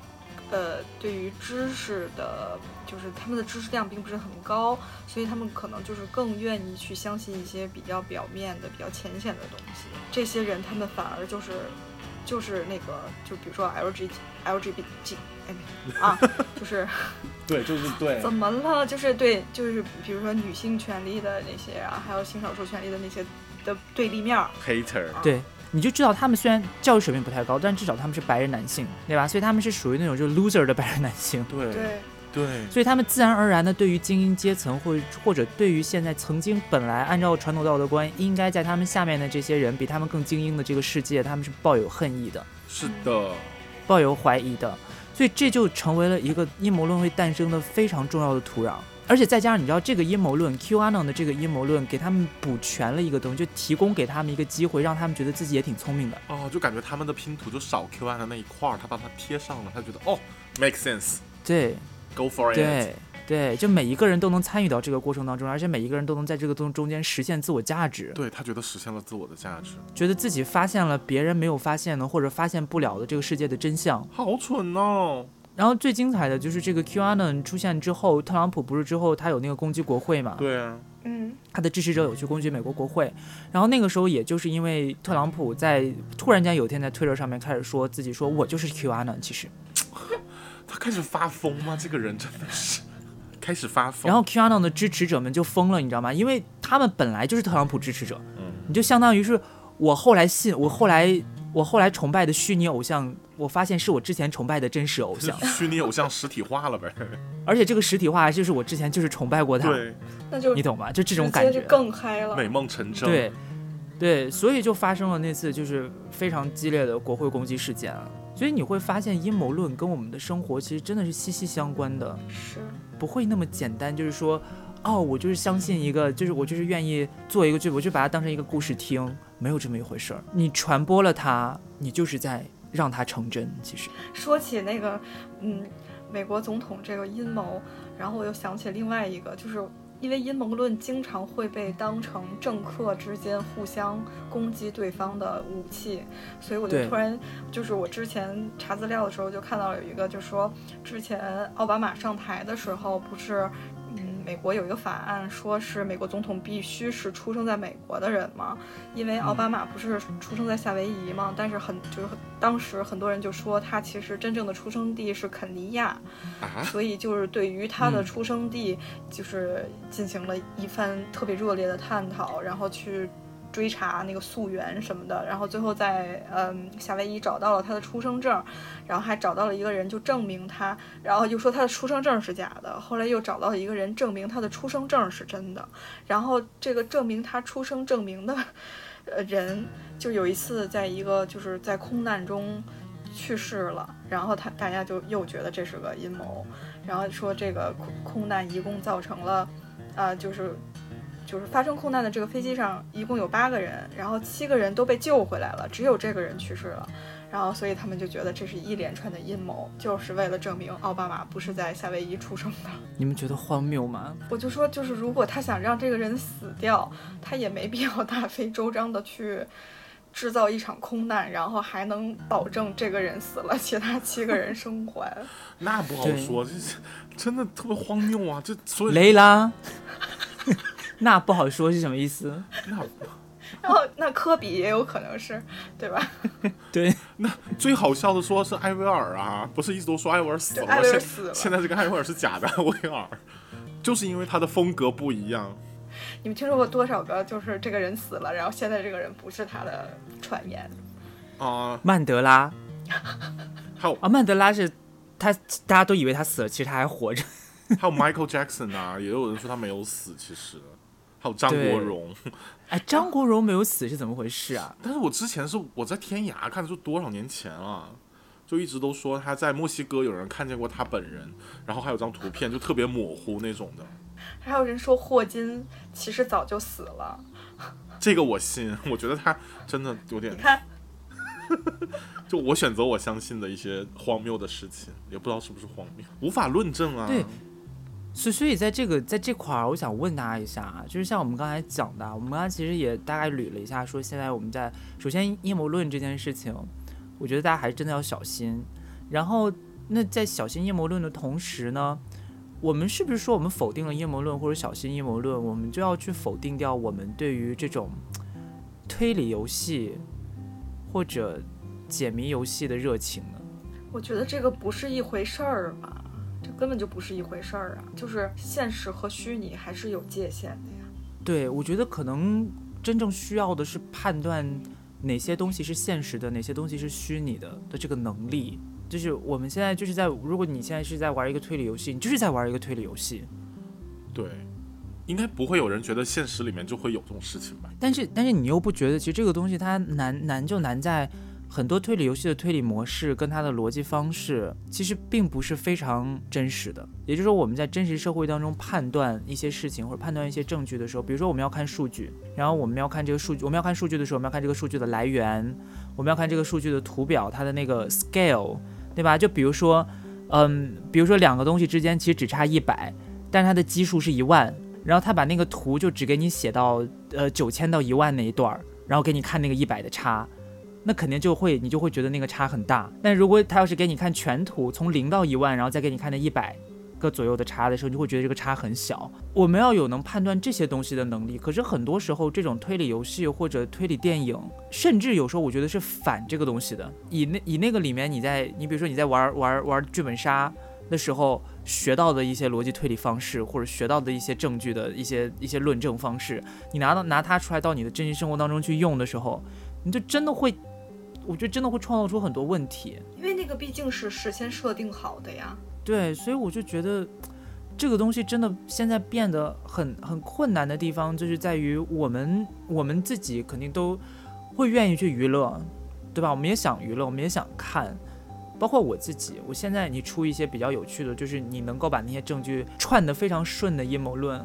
呃，对于知识的，就是他们的知识量并不是很高，所以他们可能就是更愿意去相信一些比较表面的、比较浅显的东西。这些人他们反而就是，就是那个，就比如说 L G L G B G，哎，啊，就是 [laughs] 对，就是对，怎么了？就是对，就是比如说女性权利的那些啊，还有性少数权利的那些的对立面，hater，对。你就知道他们虽然教育水平不太高，但至少他们是白人男性，对吧？所以他们是属于那种就 loser 的白人男性。对对对。所以他们自然而然的对于精英阶层，或或者对于现在曾经本来按照传统道德观应该在他们下面的这些人，比他们更精英的这个世界，他们是抱有恨意的。是的。抱有怀疑的。所以这就成为了一个阴谋论会诞生的非常重要的土壤。而且再加上你知道这个阴谋论，QAnon 的这个阴谋论给他们补全了一个东西，就提供给他们一个机会，让他们觉得自己也挺聪明的。哦，就感觉他们的拼图就少 QAnon 的那一块儿，他把它贴上了，他觉得哦，make sense。对，go for it。对对，就每一个人都能参与到这个过程当中，而且每一个人都能在这个中中间实现自我价值。对他觉得实现了自我的价值，觉得自己发现了别人没有发现的或者发现不了的这个世界的真相。好蠢哦！然后最精彩的就是这个 QAnon 出现之后，特朗普不是之后他有那个攻击国会嘛？对啊，嗯，他的支持者有去攻击美国国会，然后那个时候也就是因为特朗普在突然间有一天在 Twitter 上面开始说自己说我就是 QAnon，其实 [laughs] 他开始发疯吗？这个人真的是开始发疯。然后 QAnon 的支持者们就疯了，你知道吗？因为他们本来就是特朗普支持者，嗯，你就相当于是我后来信我后来我后来崇拜的虚拟偶像。我发现是我之前崇拜的真实偶像，[laughs] 虚拟偶像实体化了呗。而且这个实体化就是我之前就是崇拜过他，对，那就你懂吗？就这种感觉更嗨了，美梦成真。对，对，所以就发生了那次就是非常激烈的国会攻击事件。所以你会发现阴谋论跟我们的生活其实真的是息息相关的，是不会那么简单，就是说，哦，我就是相信一个，就是我就是愿意做一个剧，我就把它当成一个故事听，没有这么一回事儿。你传播了它，你就是在。让它成真。其实说起那个，嗯，美国总统这个阴谋，然后我又想起另外一个，就是因为阴谋论经常会被当成政客之间互相攻击对方的武器，所以我就突然就是我之前查资料的时候就看到有一个，就说之前奥巴马上台的时候不是。美国有一个法案，说是美国总统必须是出生在美国的人嘛，因为奥巴马不是出生在夏威夷嘛，但是很就是当时很多人就说他其实真正的出生地是肯尼亚，所以就是对于他的出生地就是进行了一番特别热烈的探讨，然后去。追查那个溯源什么的，然后最后在嗯夏威夷找到了他的出生证，然后还找到了一个人就证明他，然后又说他的出生证是假的，后来又找到了一个人证明他的出生证是真的，然后这个证明他出生证明的，呃人就有一次在一个就是在空难中去世了，然后他大家就又觉得这是个阴谋，然后说这个空空难一共造成了，啊就是。就是发生空难的这个飞机上一共有八个人，然后七个人都被救回来了，只有这个人去世了，然后所以他们就觉得这是一连串的阴谋，就是为了证明奥巴马不是在夏威夷出生的。你们觉得荒谬吗？我就说，就是如果他想让这个人死掉，他也没必要大费周章的去制造一场空难，然后还能保证这个人死了，其他七个人生还。[laughs] 那不好说，这是真的特别荒谬啊！这所以雷拉。[laughs] [laughs] 那不好说是什么意思？那，[laughs] 然后那科比也有可能是，对吧？[laughs] 对，那最好笑的说是艾薇儿啊，不是一直都说艾薇儿死了吗？现在这个艾薇儿是假的艾薇儿，就是因为他的风格不一样。你们听说过多少个就是这个人死了，然后现在这个人不是他的传言？啊，曼德拉，还有啊，曼德拉是他，大家都以为他死了，其实他还活着。还有 Michael Jackson 啊，也有人说他没有死，其实。还有张国荣，哎，张国荣没有死是怎么回事啊？但是我之前是我在天涯看的，就多少年前了，就一直都说他在墨西哥有人看见过他本人，然后还有张图片就特别模糊那种的。还有人说霍金其实早就死了，[laughs] 这个我信，我觉得他真的有点。你看，就我选择我相信的一些荒谬的事情，也不知道是不是荒谬，无法论证啊。对。所所以，在这个在这块儿，我想问大家一下啊，就是像我们刚才讲的，我们刚才其实也大概捋了一下，说现在我们在首先阴谋论这件事情，我觉得大家还是真的要小心。然后那在小心阴谋论的同时呢，我们是不是说我们否定了阴谋论或者小心阴谋论，我们就要去否定掉我们对于这种推理游戏或者解谜游戏的热情呢？我觉得这个不是一回事儿吧，这根本就不是一回事儿啊！就是现实和虚拟还是有界限的呀。对，我觉得可能真正需要的是判断哪些东西是现实的，哪些东西是虚拟的的这个能力。就是我们现在就是在，如果你现在是在玩一个推理游戏，你就是在玩一个推理游戏。对，应该不会有人觉得现实里面就会有这种事情吧？但是，但是你又不觉得，其实这个东西它难难就难在。很多推理游戏的推理模式跟它的逻辑方式，其实并不是非常真实的。也就是说，我们在真实社会当中判断一些事情或者判断一些证据的时候，比如说我们要看数据，然后我们要看这个数据，我们要看数据的时候，我们要看这个数据的来源，我们要看这个数据的图表，它的那个 scale，对吧？就比如说，嗯，比如说两个东西之间其实只差一百，但是它的基数是一万，然后他把那个图就只给你写到呃九千到一万那一段儿，然后给你看那个一百的差。那肯定就会，你就会觉得那个差很大。但如果他要是给你看全图，从零到一万，然后再给你看那一百个左右的差的时候，你就会觉得这个差很小。我们要有能判断这些东西的能力。可是很多时候，这种推理游戏或者推理电影，甚至有时候我觉得是反这个东西的。以那以那个里面，你在你比如说你在玩玩玩剧本杀的时候学到的一些逻辑推理方式，或者学到的一些证据的一些一些论证方式，你拿到拿它出来到你的真实生活当中去用的时候，你就真的会。我觉得真的会创造出很多问题，因为那个毕竟是事先设定好的呀。对，所以我就觉得这个东西真的现在变得很很困难的地方，就是在于我们我们自己肯定都会愿意去娱乐，对吧？我们也想娱乐，我们也想看，包括我自己。我现在你出一些比较有趣的，就是你能够把那些证据串得非常顺的阴谋论，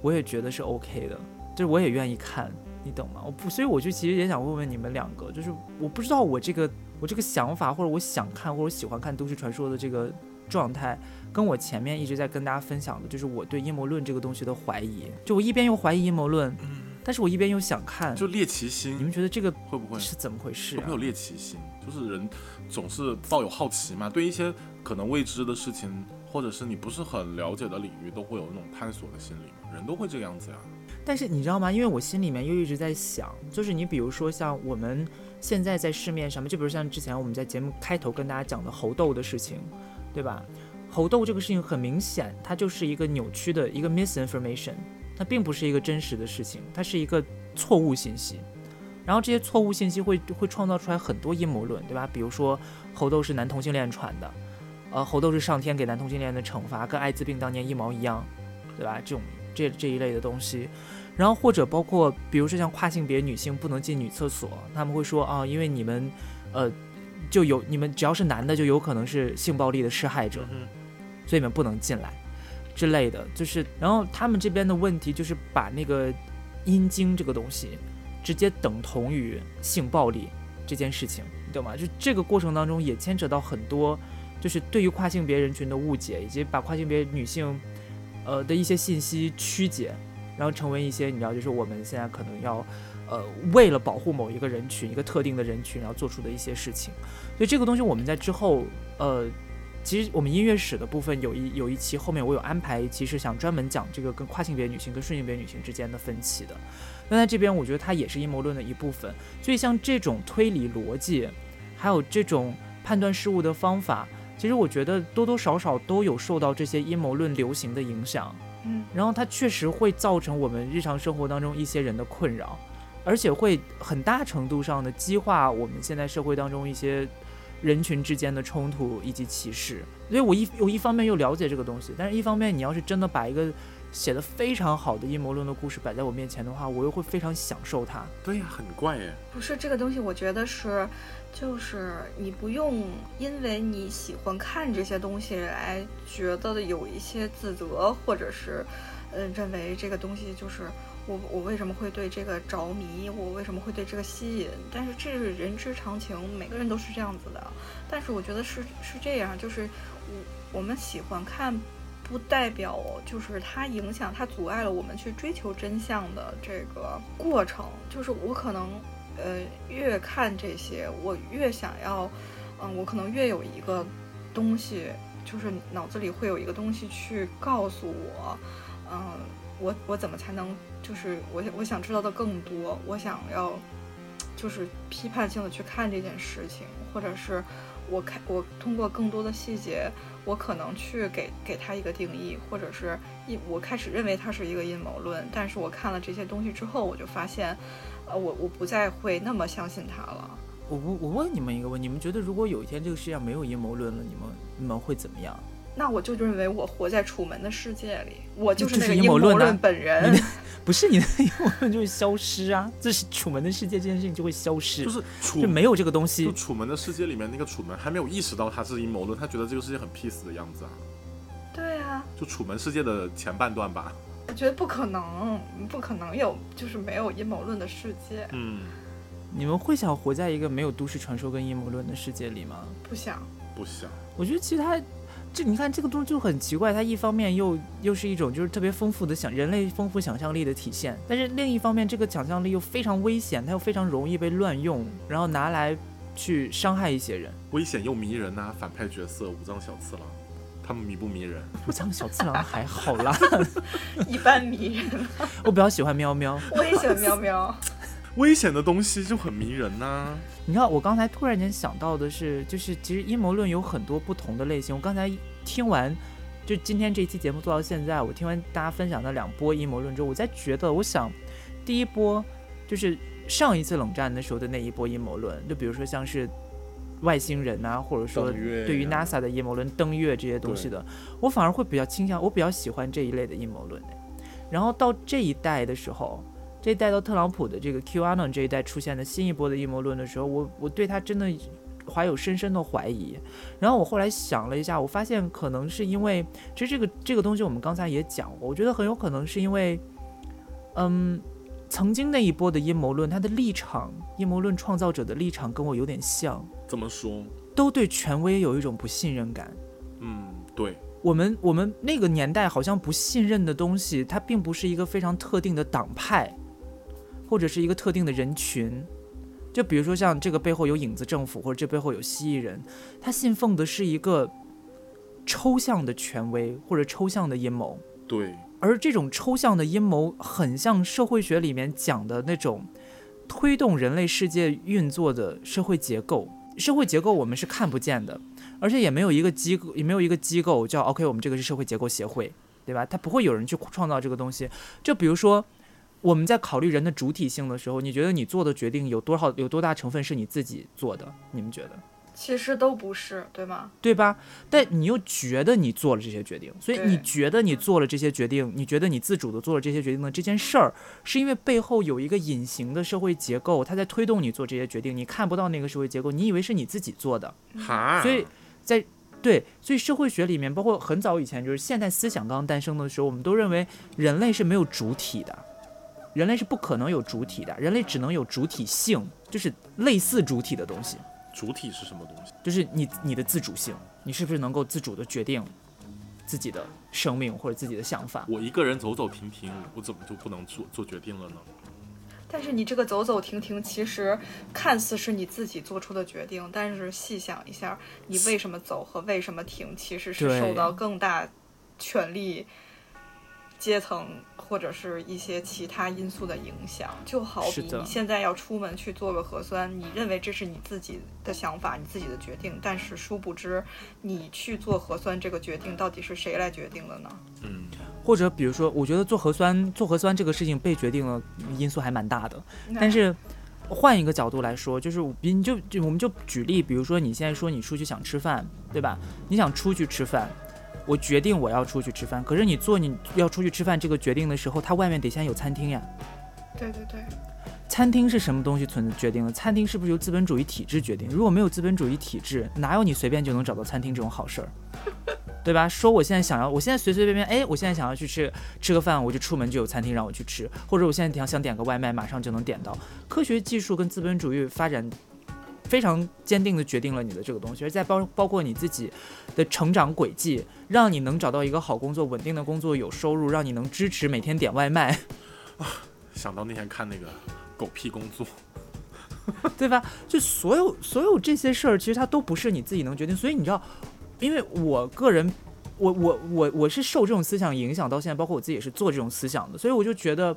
我也觉得是 OK 的，就是我也愿意看。你懂吗？我不，所以我就其实也想问问你们两个，就是我不知道我这个我这个想法，或者我想看或者喜欢看都市传说的这个状态，跟我前面一直在跟大家分享的，就是我对阴谋论这个东西的怀疑。就我一边又怀疑阴谋论，嗯但是我一边又想看，就猎奇心。你们觉得这个会不会是怎么回事？会有猎奇心，就是人总是抱有好奇嘛，对一些可能未知的事情，或者是你不是很了解的领域，都会有那种探索的心理，人都会这个样子呀。但是你知道吗？因为我心里面又一直在想，就是你比如说像我们现在在市面上面，就比如像之前我们在节目开头跟大家讲的猴痘的事情，对吧？猴痘这个事情很明显，它就是一个扭曲的一个 misinformation，它并不是一个真实的事情，它是一个错误信息。然后这些错误信息会会创造出来很多阴谋论，对吧？比如说猴痘是男同性恋传的，呃，猴痘是上天给男同性恋的惩罚，跟艾滋病当年一毛一样，对吧？这种这这一类的东西。然后或者包括，比如说像跨性别女性不能进女厕所，他们会说啊，因为你们，呃，就有你们只要是男的就有可能是性暴力的施害者，所以你们不能进来之类的。就是，然后他们这边的问题就是把那个阴茎这个东西直接等同于性暴力这件事情，你懂吗？就这个过程当中也牵扯到很多，就是对于跨性别人群的误解，以及把跨性别女性，呃的一些信息曲解。然后成为一些你知道，就是我们现在可能要，呃，为了保护某一个人群、一个特定的人群，然后做出的一些事情。所以这个东西我们在之后，呃，其实我们音乐史的部分有一有一期后面我有安排，其实想专门讲这个跟跨性别女性跟顺性别女性之间的分歧的。那在这边我觉得它也是阴谋论的一部分。所以像这种推理逻辑，还有这种判断事物的方法，其实我觉得多多少少都有受到这些阴谋论流行的影响。嗯，然后它确实会造成我们日常生活当中一些人的困扰，而且会很大程度上的激化我们现在社会当中一些人群之间的冲突以及歧视。所以我一我一方面又了解这个东西，但是一方面你要是真的把一个写的非常好的阴谋论的故事摆在我面前的话，我又会非常享受它。对呀，很怪耶。不是这个东西，我觉得是。就是你不用因为你喜欢看这些东西来觉得有一些自责，或者是，嗯，认为这个东西就是我我为什么会对这个着迷，我为什么会对这个吸引？但是这是人之常情，每个人都是这样子的。但是我觉得是是这样，就是我我们喜欢看，不代表就是它影响它阻碍了我们去追求真相的这个过程。就是我可能。呃，越看这些，我越想要，嗯，我可能越有一个东西，就是脑子里会有一个东西去告诉我，嗯，我我怎么才能，就是我我想知道的更多，我想要，就是批判性的去看这件事情，或者是我看我通过更多的细节，我可能去给给他一个定义，或者是一我开始认为它是一个阴谋论，但是我看了这些东西之后，我就发现，呃，我我不再会那么相信他了。我我我问你们一个问题：你们觉得如果有一天这个世界上没有阴谋论了，你们你们会怎么样？那我就认为我活在楚门的世界里，我就是那个阴谋论本人。不是你的阴谋论就会消失啊！这是楚门的世界，这件事情就会消失。就是楚就没有这个东西。就楚门的世界里面那个楚门还没有意识到他是阴谋论，他觉得这个世界很 peace 的样子啊。对啊。就楚门世界的前半段吧。我觉得不可能，不可能有就是没有阴谋论的世界。嗯。你们会想活在一个没有都市传说跟阴谋论的世界里吗？不想，不想。我觉得其实它，这你看这个东西就很奇怪，它一方面又又是一种就是特别丰富的想人类丰富想象力的体现，但是另一方面这个想象力又非常危险，它又非常容易被乱用，然后拿来去伤害一些人。危险又迷人呐，反派角色武藏小次郎，他们迷不迷人？我讲小次郎还好啦，[laughs] 一般迷人。我比较喜欢喵喵，我也喜欢喵喵。危险的东西就很迷人呐。你知道，我刚才突然间想到的是，就是其实阴谋论有很多不同的类型。我刚才听完，就今天这期节目做到现在，我听完大家分享的两波阴谋论之后，我在觉得，我想第一波就是上一次冷战的时候的那一波阴谋论，就比如说像是外星人啊，或者说对于 NASA 的阴谋论、登月这些东西的，我反而会比较倾向，我比较喜欢这一类的阴谋论。然后到这一代的时候。这一代到特朗普的这个 QAnon 这一代出现的新一波的阴谋论的时候，我我对他真的怀有深深的怀疑。然后我后来想了一下，我发现可能是因为，其实这个这个东西我们刚才也讲过，我觉得很有可能是因为，嗯，曾经那一波的阴谋论，他的立场，阴谋论创造者的立场跟我有点像。怎么说？都对权威有一种不信任感。嗯，对。我们我们那个年代好像不信任的东西，它并不是一个非常特定的党派。或者是一个特定的人群，就比如说像这个背后有影子政府，或者这背后有蜥蜴人，他信奉的是一个抽象的权威或者抽象的阴谋。对，而这种抽象的阴谋很像社会学里面讲的那种推动人类世界运作的社会结构。社会结构我们是看不见的，而且也没有一个机构，也没有一个机构叫 OK，我们这个是社会结构协会，对吧？它不会有人去创造这个东西。就比如说。我们在考虑人的主体性的时候，你觉得你做的决定有多少、有多大成分是你自己做的？你们觉得？其实都不是，对吗？对吧？但你又觉得你做了这些决定，所以你觉得你做了这些决定，你觉得你自主的做了这些决定的这件事儿，是因为背后有一个隐形的社会结构，它在推动你做这些决定，你看不到那个社会结构，你以为是你自己做的。哈。所以在对，所以社会学里面，包括很早以前，就是现代思想刚刚诞生的时候，我们都认为人类是没有主体的。人类是不可能有主体的，人类只能有主体性，就是类似主体的东西。主体是什么东西？就是你你的自主性，你是不是能够自主的决定自己的生命或者自己的想法？我一个人走走停停，我怎么就不能做做决定了呢？但是你这个走走停停，其实看似是你自己做出的决定，但是细想一下，你为什么走和为什么停，其实是受到更大权力阶层。或者是一些其他因素的影响，就好比你现在要出门去做个核酸，你认为这是你自己的想法，你自己的决定，但是殊不知，你去做核酸这个决定到底是谁来决定的呢？嗯，或者比如说，我觉得做核酸做核酸这个事情被决定了因素还蛮大的，但是换一个角度来说，就是比你就就我们就举例，比如说你现在说你出去想吃饭，对吧？你想出去吃饭。我决定我要出去吃饭，可是你做你要出去吃饭这个决定的时候，它外面得先有餐厅呀。对对对，餐厅是什么东西存决定的？餐厅是不是由资本主义体制决定？如果没有资本主义体制，哪有你随便就能找到餐厅这种好事儿，[laughs] 对吧？说我现在想要，我现在随随便便，哎，我现在想要去吃吃个饭，我就出门就有餐厅让我去吃，或者我现在想想点个外卖，马上就能点到。科学技术跟资本主义发展。非常坚定的决定了你的这个东西，而在包包括你自己的成长轨迹，让你能找到一个好工作、稳定的工作、有收入，让你能支持每天点外卖。啊，想到那天看那个狗屁工作，[laughs] 对吧？就所有所有这些事儿，其实它都不是你自己能决定。所以你知道，因为我个人，我我我我是受这种思想影响到现在，包括我自己也是做这种思想的，所以我就觉得，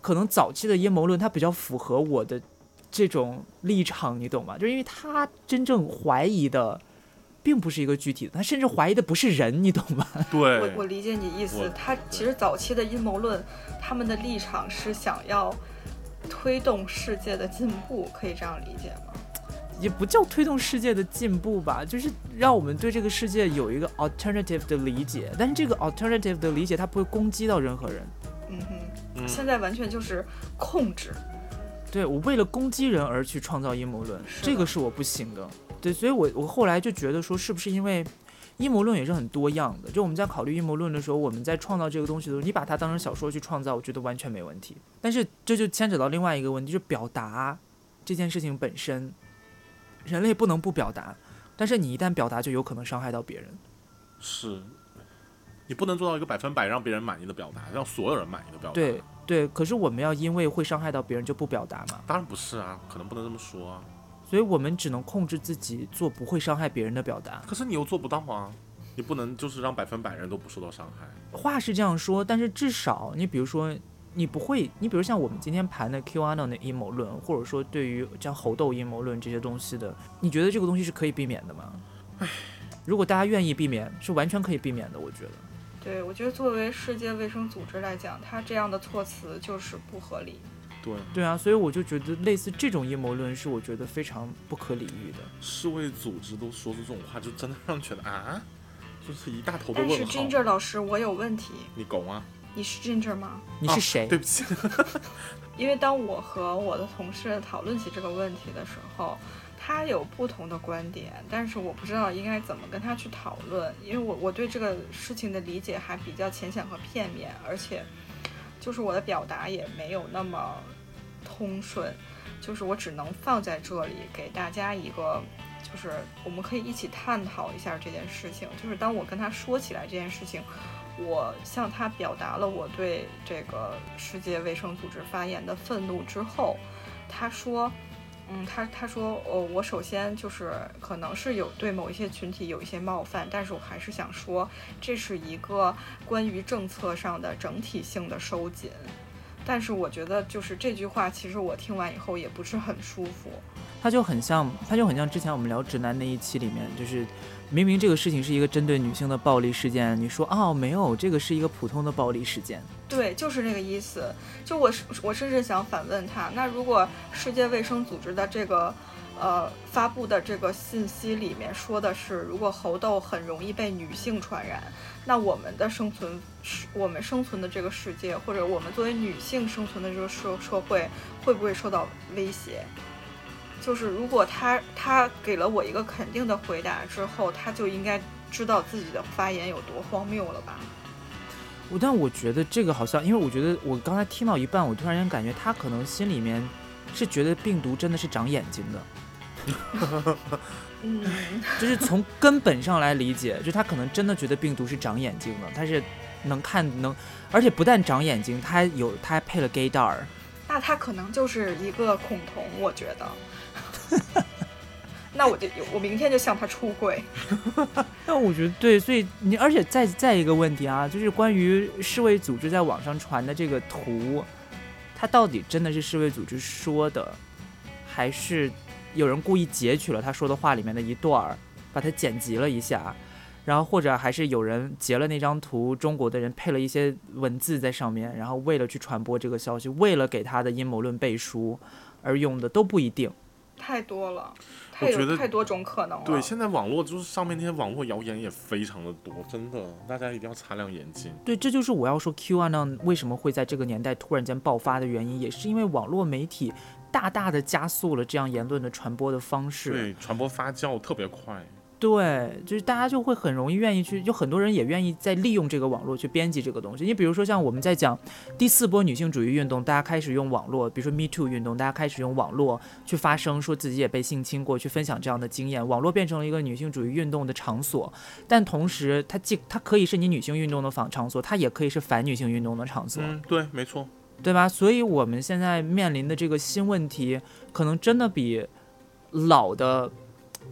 可能早期的阴谋论它比较符合我的这种立场，你懂吗？就是因为他真正怀疑的。并不是一个具体的，他甚至怀疑的不是人，你懂吗？对，我我理解你意思。他其实早期的阴谋论，他们的立场是想要推动世界的进步，可以这样理解吗？也不叫推动世界的进步吧，就是让我们对这个世界有一个 alternative 的理解。但是这个 alternative 的理解，它不会攻击到任何人。嗯哼，现在完全就是控制。对我为了攻击人而去创造阴谋论，这个是我不行的。对，所以我我后来就觉得说，是不是因为阴谋论也是很多样的？就我们在考虑阴谋论的时候，我们在创造这个东西的时候，你把它当成小说去创造，我觉得完全没问题。但是这就牵扯到另外一个问题，就是表达这件事情本身，人类不能不表达，但是你一旦表达，就有可能伤害到别人。是，你不能做到一个百分百让别人满意的表达，让所有人满意的表达。对对，可是我们要因为会伤害到别人就不表达吗？当然不是啊，可能不能这么说啊。所以我们只能控制自己做不会伤害别人的表达。可是你又做不到啊！你不能就是让百分百人都不受到伤害。话是这样说，但是至少你比如说，你不会，你比如像我们今天盘的 QAnon 的阴谋论，或者说对于像猴痘阴谋论这些东西的，你觉得这个东西是可以避免的吗？唉，如果大家愿意避免，是完全可以避免的。我觉得。对，我觉得作为世界卫生组织来讲，它这样的措辞就是不合理。对对啊，所以我就觉得类似这种阴谋论是我觉得非常不可理喻的。世卫组织都说出这种话，就真的让人觉得啊，就是一大头的问号。但是 Ginger 老师，我有问题。你狗吗？你是 Ginger 吗？你是谁？对不起。[laughs] 因为当我和我的同事讨论起这个问题的时候，他有不同的观点，但是我不知道应该怎么跟他去讨论，因为我我对这个事情的理解还比较浅显和片面，而且。就是我的表达也没有那么通顺，就是我只能放在这里给大家一个，就是我们可以一起探讨一下这件事情。就是当我跟他说起来这件事情，我向他表达了我对这个世界卫生组织发言的愤怒之后，他说。嗯，他他说，哦，我首先就是可能是有对某一些群体有一些冒犯，但是我还是想说，这是一个关于政策上的整体性的收紧。但是我觉得，就是这句话，其实我听完以后也不是很舒服。他就很像，他就很像之前我们聊直男那一期里面，就是。明明这个事情是一个针对女性的暴力事件，你说哦没有，这个是一个普通的暴力事件。对，就是那个意思。就我我甚至想反问他，那如果世界卫生组织的这个呃发布的这个信息里面说的是，如果猴痘很容易被女性传染，那我们的生存是，我们生存的这个世界，或者我们作为女性生存的这个社社会，会不会受到威胁？就是如果他他给了我一个肯定的回答之后，他就应该知道自己的发言有多荒谬了吧？我但我觉得这个好像，因为我觉得我刚才听到一半，我突然间感觉他可能心里面是觉得病毒真的是长眼睛的。嗯，就是从根本上来理解，就他可能真的觉得病毒是长眼睛的，他是能看能，而且不但长眼睛，他还有他还配了 gaydar。那他可能就是一个恐同，我觉得。[laughs] 那我就我明天就向他出柜。[laughs] 那我觉得对，所以你而且再再一个问题啊，就是关于世卫组织在网上传的这个图，它到底真的是世卫组织说的，还是有人故意截取了他说的话里面的一段儿，把它剪辑了一下，然后或者还是有人截了那张图，中国的人配了一些文字在上面，然后为了去传播这个消息，为了给他的阴谋论背书而用的都不一定。太多了，太有太多种可能了。对，现在网络就是上面那些网络谣言也非常的多，真的，大家一定要擦亮眼睛。对，这就是我要说 Q a n 为什么会在这个年代突然间爆发的原因，也是因为网络媒体大大的加速了这样言论的传播的方式。对，传播发酵特别快。对，就是大家就会很容易愿意去，就很多人也愿意在利用这个网络去编辑这个东西。你比如说像我们在讲第四波女性主义运动，大家开始用网络，比如说 Me Too 运动，大家开始用网络去发声，说自己也被性侵过，去分享这样的经验。网络变成了一个女性主义运动的场所，但同时它既它可以是你女性运动的访场所，它也可以是反女性运动的场所。嗯，对，没错，对吧？所以我们现在面临的这个新问题，可能真的比老的。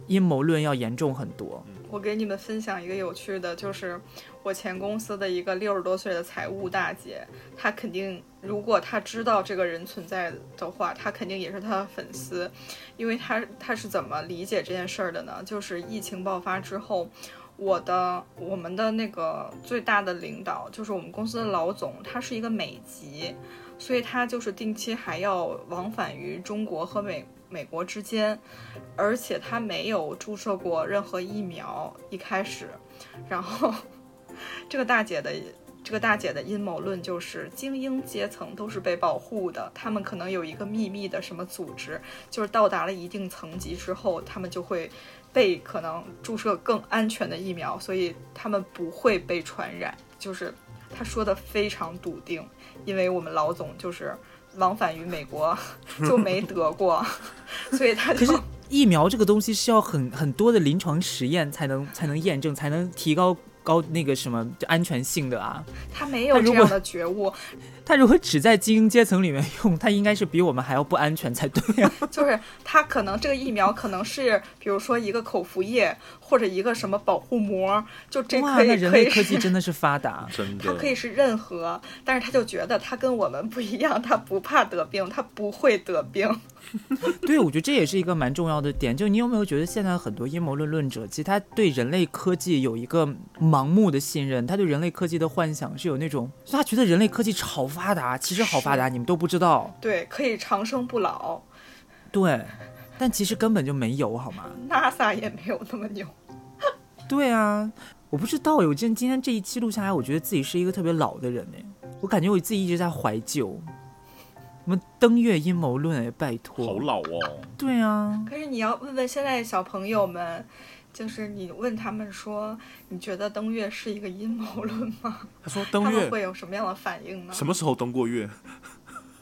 阴谋论要严重很多。我给你们分享一个有趣的，就是我前公司的一个六十多岁的财务大姐，她肯定如果她知道这个人存在的话，她肯定也是他的粉丝，因为她她是怎么理解这件事儿的呢？就是疫情爆发之后，我的我们的那个最大的领导，就是我们公司的老总，他是一个美籍，所以他就是定期还要往返于中国和美。美国之间，而且他没有注射过任何疫苗。一开始，然后这个大姐的这个大姐的阴谋论就是精英阶层都是被保护的，他们可能有一个秘密的什么组织，就是到达了一定层级之后，他们就会被可能注射更安全的疫苗，所以他们不会被传染。就是他说的非常笃定，因为我们老总就是。往返于美国就没得过，[laughs] 所以他可是疫苗这个东西是要很很多的临床实验才能才能验证，才能提高。高那个什么安全性的啊，他没有这样的觉悟。他如果只在精英阶层里面用，他应该是比我们还要不安全才对呀。[laughs] 就是他可能这个疫苗可能是，比如说一个口服液或者一个什么保护膜，就这可以人类科技真的是发达，[laughs] 真的。它可以是任何，但是他就觉得他跟我们不一样，他不怕得病，他不会得病。[laughs] 对，我觉得这也是一个蛮重要的点。就你有没有觉得现在很多阴谋论论者，其实他对人类科技有一个盲目的信任，他对人类科技的幻想是有那种，他觉得人类科技超发达，其实好发达，你们都不知道。对，可以长生不老。对，但其实根本就没有，好吗？NASA 也没有那么牛。[laughs] 对啊，我不知道。我今今天这一期录下来，我觉得自己是一个特别老的人哎。我感觉我自己一直在怀旧。什么登月阴谋论哎，拜托，好老哦。对啊。可是你要问问现在小朋友们，就是你问他们说，你觉得登月是一个阴谋论吗？他说登月会有什么样的反应呢？什么时候登过月？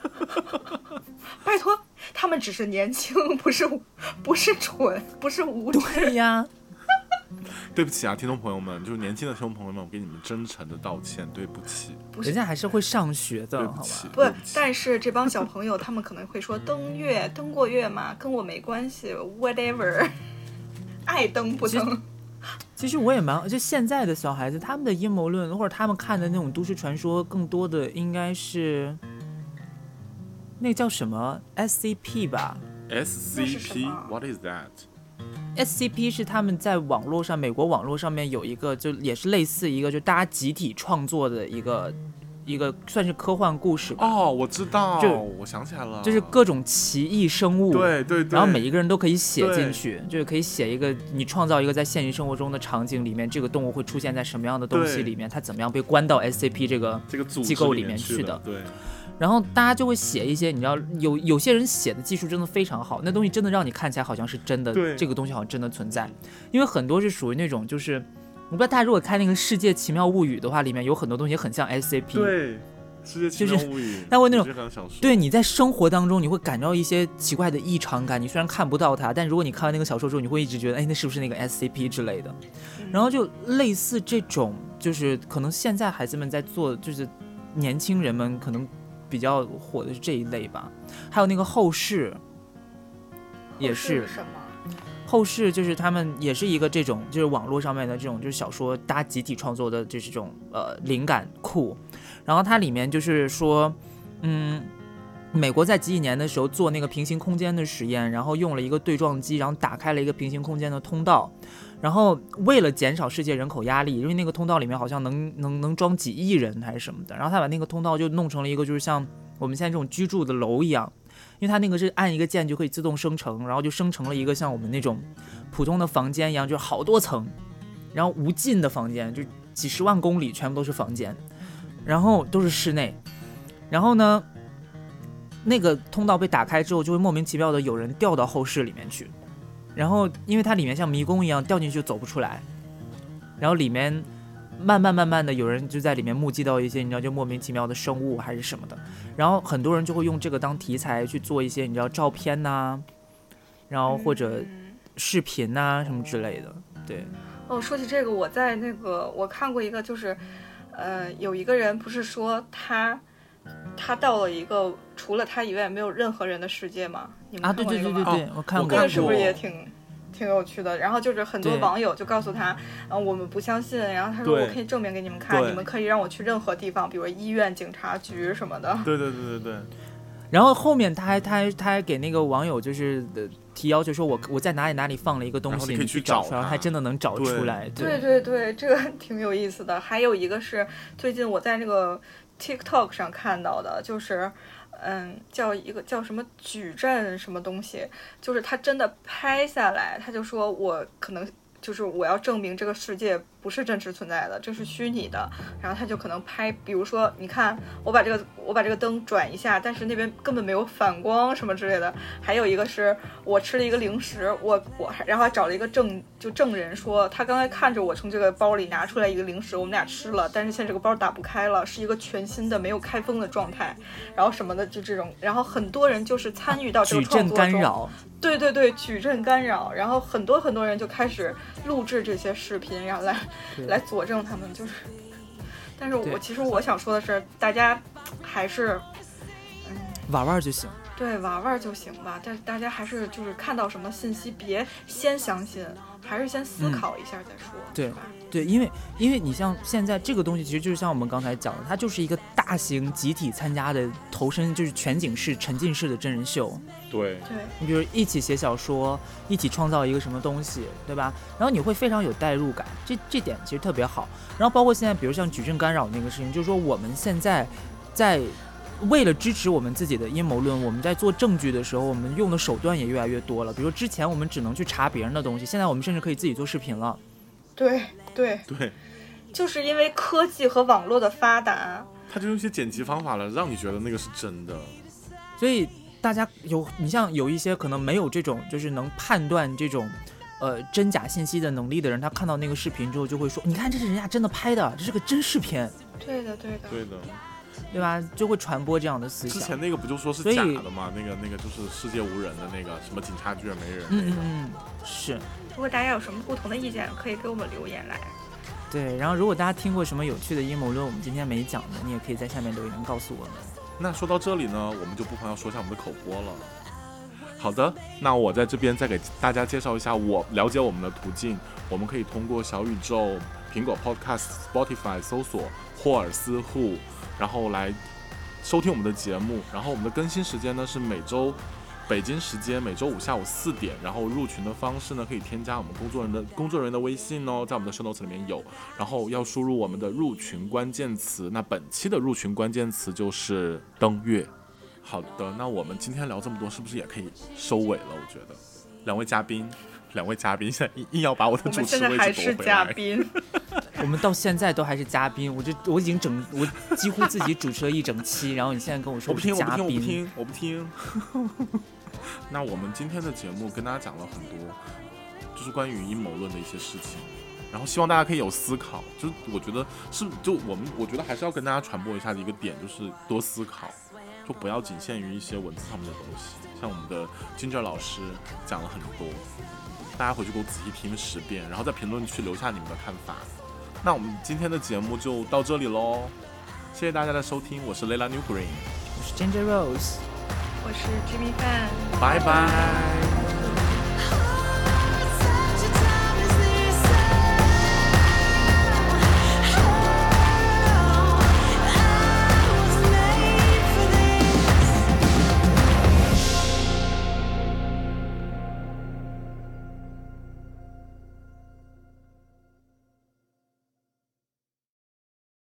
[laughs] 拜托，他们只是年轻，不是不是蠢，不是无知。对呀。[laughs] 对不起啊，听众朋友们，就是年轻的听众朋友们，我给你们真诚的道歉，对不起。人家还是会上学的，好吧？不，但是这帮小朋友他们可能会说登月，登过月嘛？跟我没关系，whatever，爱登不登。其实我也蛮，就现在的小孩子，他们的阴谋论或者他们看的那种都市传说，更多的应该是那叫什么 SCP 吧？SCP，What is that？SCP 是他们在网络上，美国网络上面有一个，就也是类似一个，就大家集体创作的一个，一个算是科幻故事吧。哦，我知道，就我想起来了，就是各种奇异生物，对对对，然后每一个人都可以写进去，就是可以写一个，你创造一个在现实生活中的场景里面，这个动物会出现在什么样的东西里面，它怎么样被关到 SCP 这个这个机构里面去的，对。然后大家就会写一些，你知道，有有些人写的技术真的非常好，那东西真的让你看起来好像是真的，这个东西好像真的存在。因为很多是属于那种，就是我不知道大家如果看那个《世界奇妙物语》的话，里面有很多东西很像 SCP。对，《世界奇妙物语》。[laughs] 但会那种，对，你在生活当中你会感到一些奇怪的异常感。你虽然看不到它，但如果你看完那个小说之后，你会一直觉得，哎，那是不是那个 SCP 之类的？然后就类似这种，就是可能现在孩子们在做，就是年轻人们可能。比较火的是这一类吧，还有那个后世，也是什么？后世就是他们也是一个这种，就是网络上面的这种，就是小说大家集体创作的，就是这种呃灵感库。然后它里面就是说，嗯，美国在几几年的时候做那个平行空间的实验，然后用了一个对撞机，然后打开了一个平行空间的通道。然后为了减少世界人口压力，因为那个通道里面好像能能能装几亿人还是什么的，然后他把那个通道就弄成了一个就是像我们现在这种居住的楼一样，因为它那个是按一个键就可以自动生成，然后就生成了一个像我们那种普通的房间一样，就是好多层，然后无尽的房间，就几十万公里全部都是房间，然后都是室内，然后呢，那个通道被打开之后，就会莫名其妙的有人掉到后室里面去。然后，因为它里面像迷宫一样，掉进去就走不出来。然后里面慢慢慢慢的，有人就在里面目击到一些，你知道，就莫名其妙的生物还是什么的。然后很多人就会用这个当题材去做一些，你知道，照片呐，然后或者视频呐什么之类的。对。哦，说起这个，我在那个我看过一个，就是，呃，有一个人不是说他。他到了一个除了他以外没有任何人的世界吗？你们啊，对对对对对，我看过。这个是不是也挺挺有趣的。然后就是很多网友就告诉他，嗯，我们不相信。然后他说，我可以证明给你们看，你们可以让我去任何地方，比如医院、警察局什么的。对对对对对。然后后面他还他还他还给那个网友就是提要求说，我我在哪里哪里放了一个东西，你去找，然后还真的能找出来。对对对，这个挺有意思的。还有一个是最近我在那个 TikTok 上看到的，就是。嗯，叫一个叫什么矩阵什么东西，就是他真的拍下来，他就说我可能就是我要证明这个世界。不是真实存在的，这是虚拟的。然后他就可能拍，比如说，你看我把这个我把这个灯转一下，但是那边根本没有反光什么之类的。还有一个是我吃了一个零食，我我还然后还找了一个证就证人说，他刚才看着我从这个包里拿出来一个零食，我们俩吃了，但是现在这个包打不开了，是一个全新的没有开封的状态，然后什么的就这种。然后很多人就是参与到这个创作中，对对对，矩阵干扰。然后很多很多人就开始录制这些视频，然后来。来佐证他们就是，但是我其实我想说的是，大家还是嗯玩玩就行，对玩玩就行吧。但是大家还是就是看到什么信息，别先相信，还是先思考一下再说，对吧？对，因为因为你像现在这个东西，其实就是像我们刚才讲的，它就是一个大型集体参加的投身，就是全景式、沉浸式的真人秀。对，对你比如一起写小说，一起创造一个什么东西，对吧？然后你会非常有代入感，这这点其实特别好。然后包括现在，比如像矩阵干扰那个事情，就是说我们现在在为了支持我们自己的阴谋论，我们在做证据的时候，我们用的手段也越来越多了。比如之前我们只能去查别人的东西，现在我们甚至可以自己做视频了。对对对，就是因为科技和网络的发达，他就用一些剪辑方法了，让你觉得那个是真的。所以大家有你像有一些可能没有这种就是能判断这种呃真假信息的能力的人，他看到那个视频之后就会说：“你看，这是人家真的拍的，这是个真视频。”对的，对的，对的，对吧？就会传播这样的思想。之前那个不就说是假的吗？那个那个就是世界无人的那个什么警察局也没人。嗯嗯嗯，是。如果大家有什么不同的意见，可以给我们留言来。对，然后如果大家听过什么有趣的阴谋论，我们今天没讲的，你也可以在下面留言告诉我们。那说到这里呢，我们就不妨要说一下我们的口播了。好的，那我在这边再给大家介绍一下我了解我们的途径。我们可以通过小宇宙、苹果 Podcast、Spotify 搜索霍尔斯 Who，，然后来收听我们的节目。然后我们的更新时间呢是每周。北京时间每周五下午四点，然后入群的方式呢，可以添加我们工作人员的工作人员的微信哦，在我们的 show notes 里面有，然后要输入我们的入群关键词。那本期的入群关键词就是登月。好的，那我们今天聊这么多，是不是也可以收尾了？我觉得，两位嘉宾，两位嘉宾现在硬硬要把我的主持位置夺回来。我们到现在都还是嘉宾，我这我已经整我几乎自己主持了一整期，然后你现在跟我说我不听，我不听，我不听。[laughs] 那我们今天的节目跟大家讲了很多，就是关于阴谋论的一些事情，然后希望大家可以有思考。就是我觉得是，就我们我觉得还是要跟大家传播一下的一个点，就是多思考，就不要仅限于一些文字上面的东西。像我们的金哲老师讲了很多，大家回去给我仔细听十遍，然后在评论区留下你们的看法。那我们今天的节目就到这里喽，谢谢大家的收听，我是 Layla New Green，我是 Ginger Rose。我是 jimmy fan 拜拜